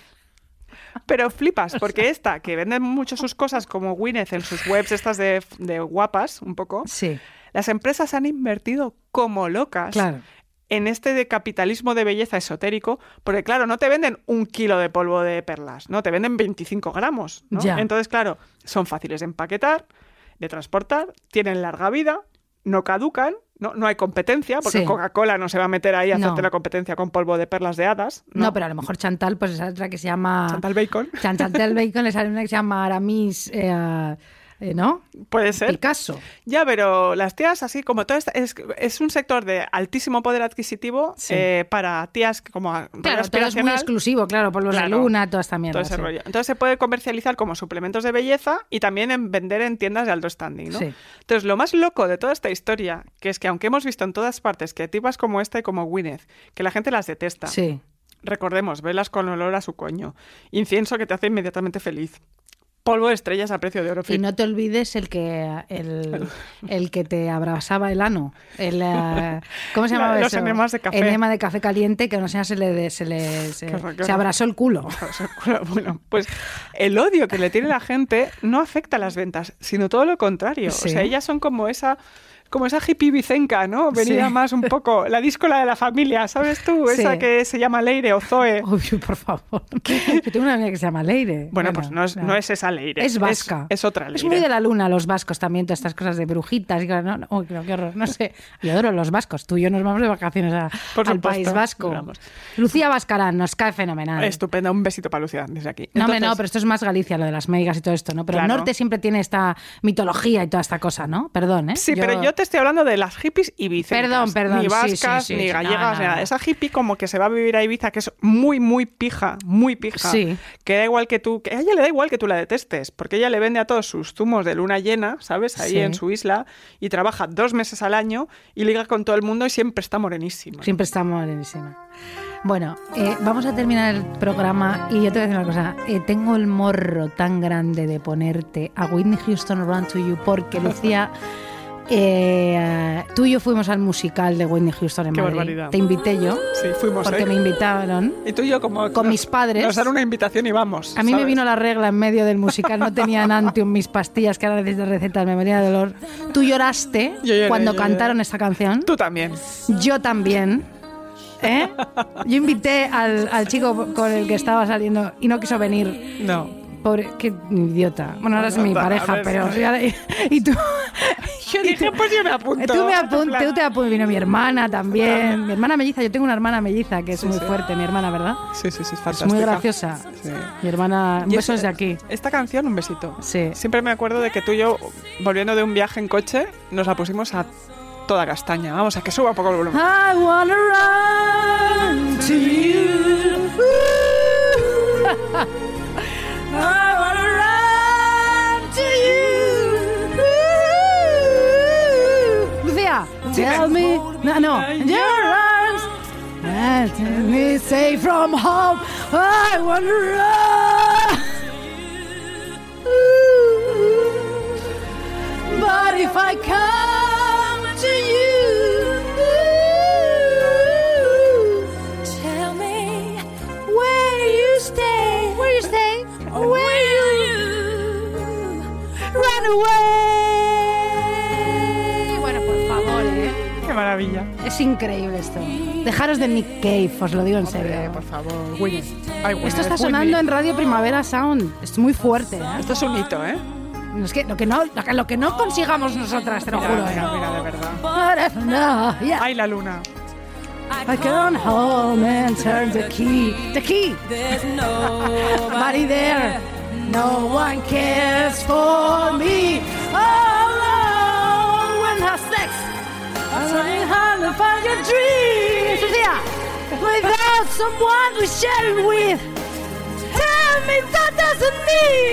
Pero flipas, porque esta, que vende mucho sus cosas como Gwyneth en sus webs estas de, de guapas, un poco, Sí, las empresas han invertido como locas claro. en este de capitalismo de belleza esotérico, porque claro, no te venden un kilo de polvo de perlas, no, te venden 25 gramos. ¿no? Ya. Entonces, claro, son fáciles de empaquetar, de transportar, tienen larga vida, no caducan, no, no hay competencia, porque Sí. Coca-Cola no se va a meter ahí a No. hacerte la competencia con polvo de perlas de hadas. No, pero a lo mejor Chantal, pues esa otra que se llama... Chantal Bacon. Chan- Chantal Bacon le sale una que se llama Aramis, eh, eh, ¿no? Puede ser. Picasso. Ya, pero las tías, así como todo, esta- es, es un sector de altísimo poder adquisitivo Sí. eh, para tías como Claro, todo es muy exclusivo, claro, por los de Claro. luna, toda esta mierda. Todo ese sí. rollo. Entonces se puede comercializar como suplementos de belleza y también en vender en tiendas de alto standing, ¿no? Sí. Entonces, lo más loco de toda esta historia, que es que aunque hemos visto en todas partes que tipas como esta y como Gwyneth, que la gente las detesta, Sí. recordemos, velas con olor a su coño, incienso que te hace inmediatamente feliz, polvo de estrellas a precio de oro. Y no te olvides el que el, el que te abrazaba el ano. El, eh, ¿Cómo se La- llamaba los eso? enemas de café. Enema de café caliente que a una señora se le, se le se, se abrasó el culo. Bueno, pues el odio que le tiene la gente no afecta a las ventas, sino todo lo contrario. Sí. O sea, ellas son como esa como esa hippie vicenca, ¿no? Venida Sí. más un poco, la díscola de la familia, ¿sabes tú? Esa que se llama Leire o Zoe. Uy, por favor. Yo tengo una amiga que se llama Leire. Bueno, pues no es, no es esa Leire. Es vasca. Es, otra Leire. Es muy de la luna, los vascos también, todas estas cosas de brujitas. Y, no, no, uy, no, qué horror, no sé. Yo adoro los vascos. Tú y yo nos vamos de vacaciones a- Por al País Vasco. vamos. Lucía Vascarán nos cae fenomenal. Estupenda, un besito para Lucía desde aquí. No, hombre, no, Entonces, pero esto es más Galicia, lo de las meigas y todo esto, ¿no? Pero el norte siempre tiene esta mitología y toda esta cosa, ¿no? Perdón, ¿eh? Sí, pero yo te estoy hablando de las hippies ibicencas. Perdón, perdón, Ni vascas, sí, sí, ni sí, gallegas, no, nada. Esa hippie como que se va a vivir a Ibiza, que es muy, muy pija, muy pija. Sí. Que da igual que tú, que a ella le da igual que tú la detestes, porque ella le vende a todos sus zumos de luna llena, ¿sabes? Ahí en su isla, y trabaja dos meses al año y liga con todo el mundo y siempre está morenísima. Siempre está morenísima. Bueno, eh, vamos a terminar el programa y yo te voy a decir una cosa. Eh, tengo el morro tan grande de ponerte a Whitney Houston Run to You porque Lucía, eh, tú y yo fuimos al musical de Whitney Houston en Qué Madrid. barbaridad. Te invité yo Sí, fuimos, porque ¿eh? me invitaron. Y tú y yo como... Con nos- mis padres. Nos dan una invitación y vamos. A mí me vino la regla en medio del musical, no tenía Nantium mis pastillas que ahora necesito recetas, me venía de dolor. Tú lloraste Yo lloré, cuando yo cantaron esta canción. Tú también. Yo también. ¿Eh? Yo invité al, al chico con el que estaba saliendo y no quiso venir. No. Pobre, qué idiota. Bueno, ahora es mi pareja, pero. Y, tú. Yo Dije, pues yo me apunto. Tú me apuntas, tú te apuntas. Vino mi hermana también. Mi hermana melliza, yo tengo una hermana melliza que es muy fuerte, mi hermana, ¿verdad? Sí, sí, sí, es Es fantástica. muy graciosa. Sí. Mi hermana, un beso desde aquí. Esta canción, un besito. Sí. Siempre me acuerdo de que tú y yo, volviendo de un viaje en coche, nos la pusimos a toda castaña. Vamos, a que suba un poco el volumen. I wanna run to you. tell me. No, no. in Your arms. Take me safe from home. I want to run. But if I come Es increíble esto. Dejaros de Nick Cave, os lo digo en Hombre, serio. por favor, Winnie. Ay, Winnie, Esto está Winnie. sonando en Radio Primavera Sound. Es muy fuerte, ¿eh? Esto es un hito, ¿eh? No, es que lo que no, lo que, lo que no consigamos nosotras, te lo Mira, juro. mira, ¿eh? mira, de verdad. No, yeah. Ay, la luna. I come home and turn the key. The key. there's nobody Body there. No one cares for me. Alone Without someone to share it with. Tell me that doesn't mean.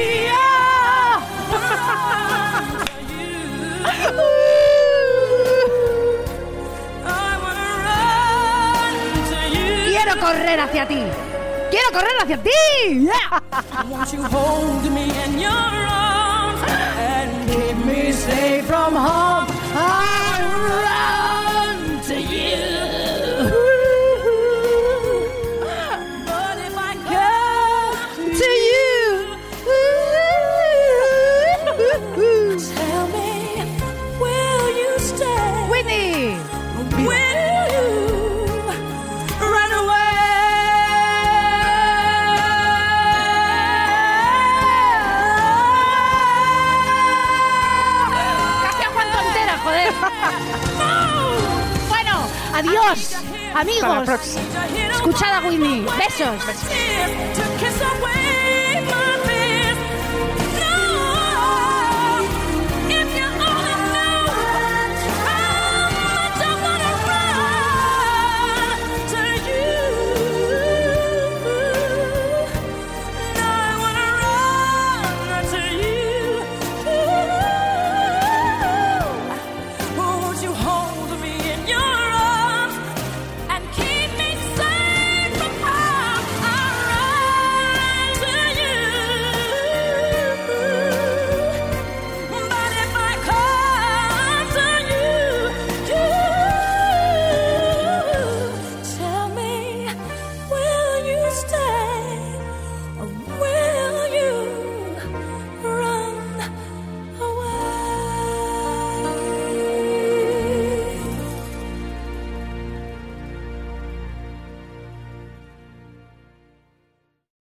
Quiero correr hacia ti. Quiero correr hacia ti. Yeah. I run! Adiós, amigos. Escuchad a Whitney. Besos. away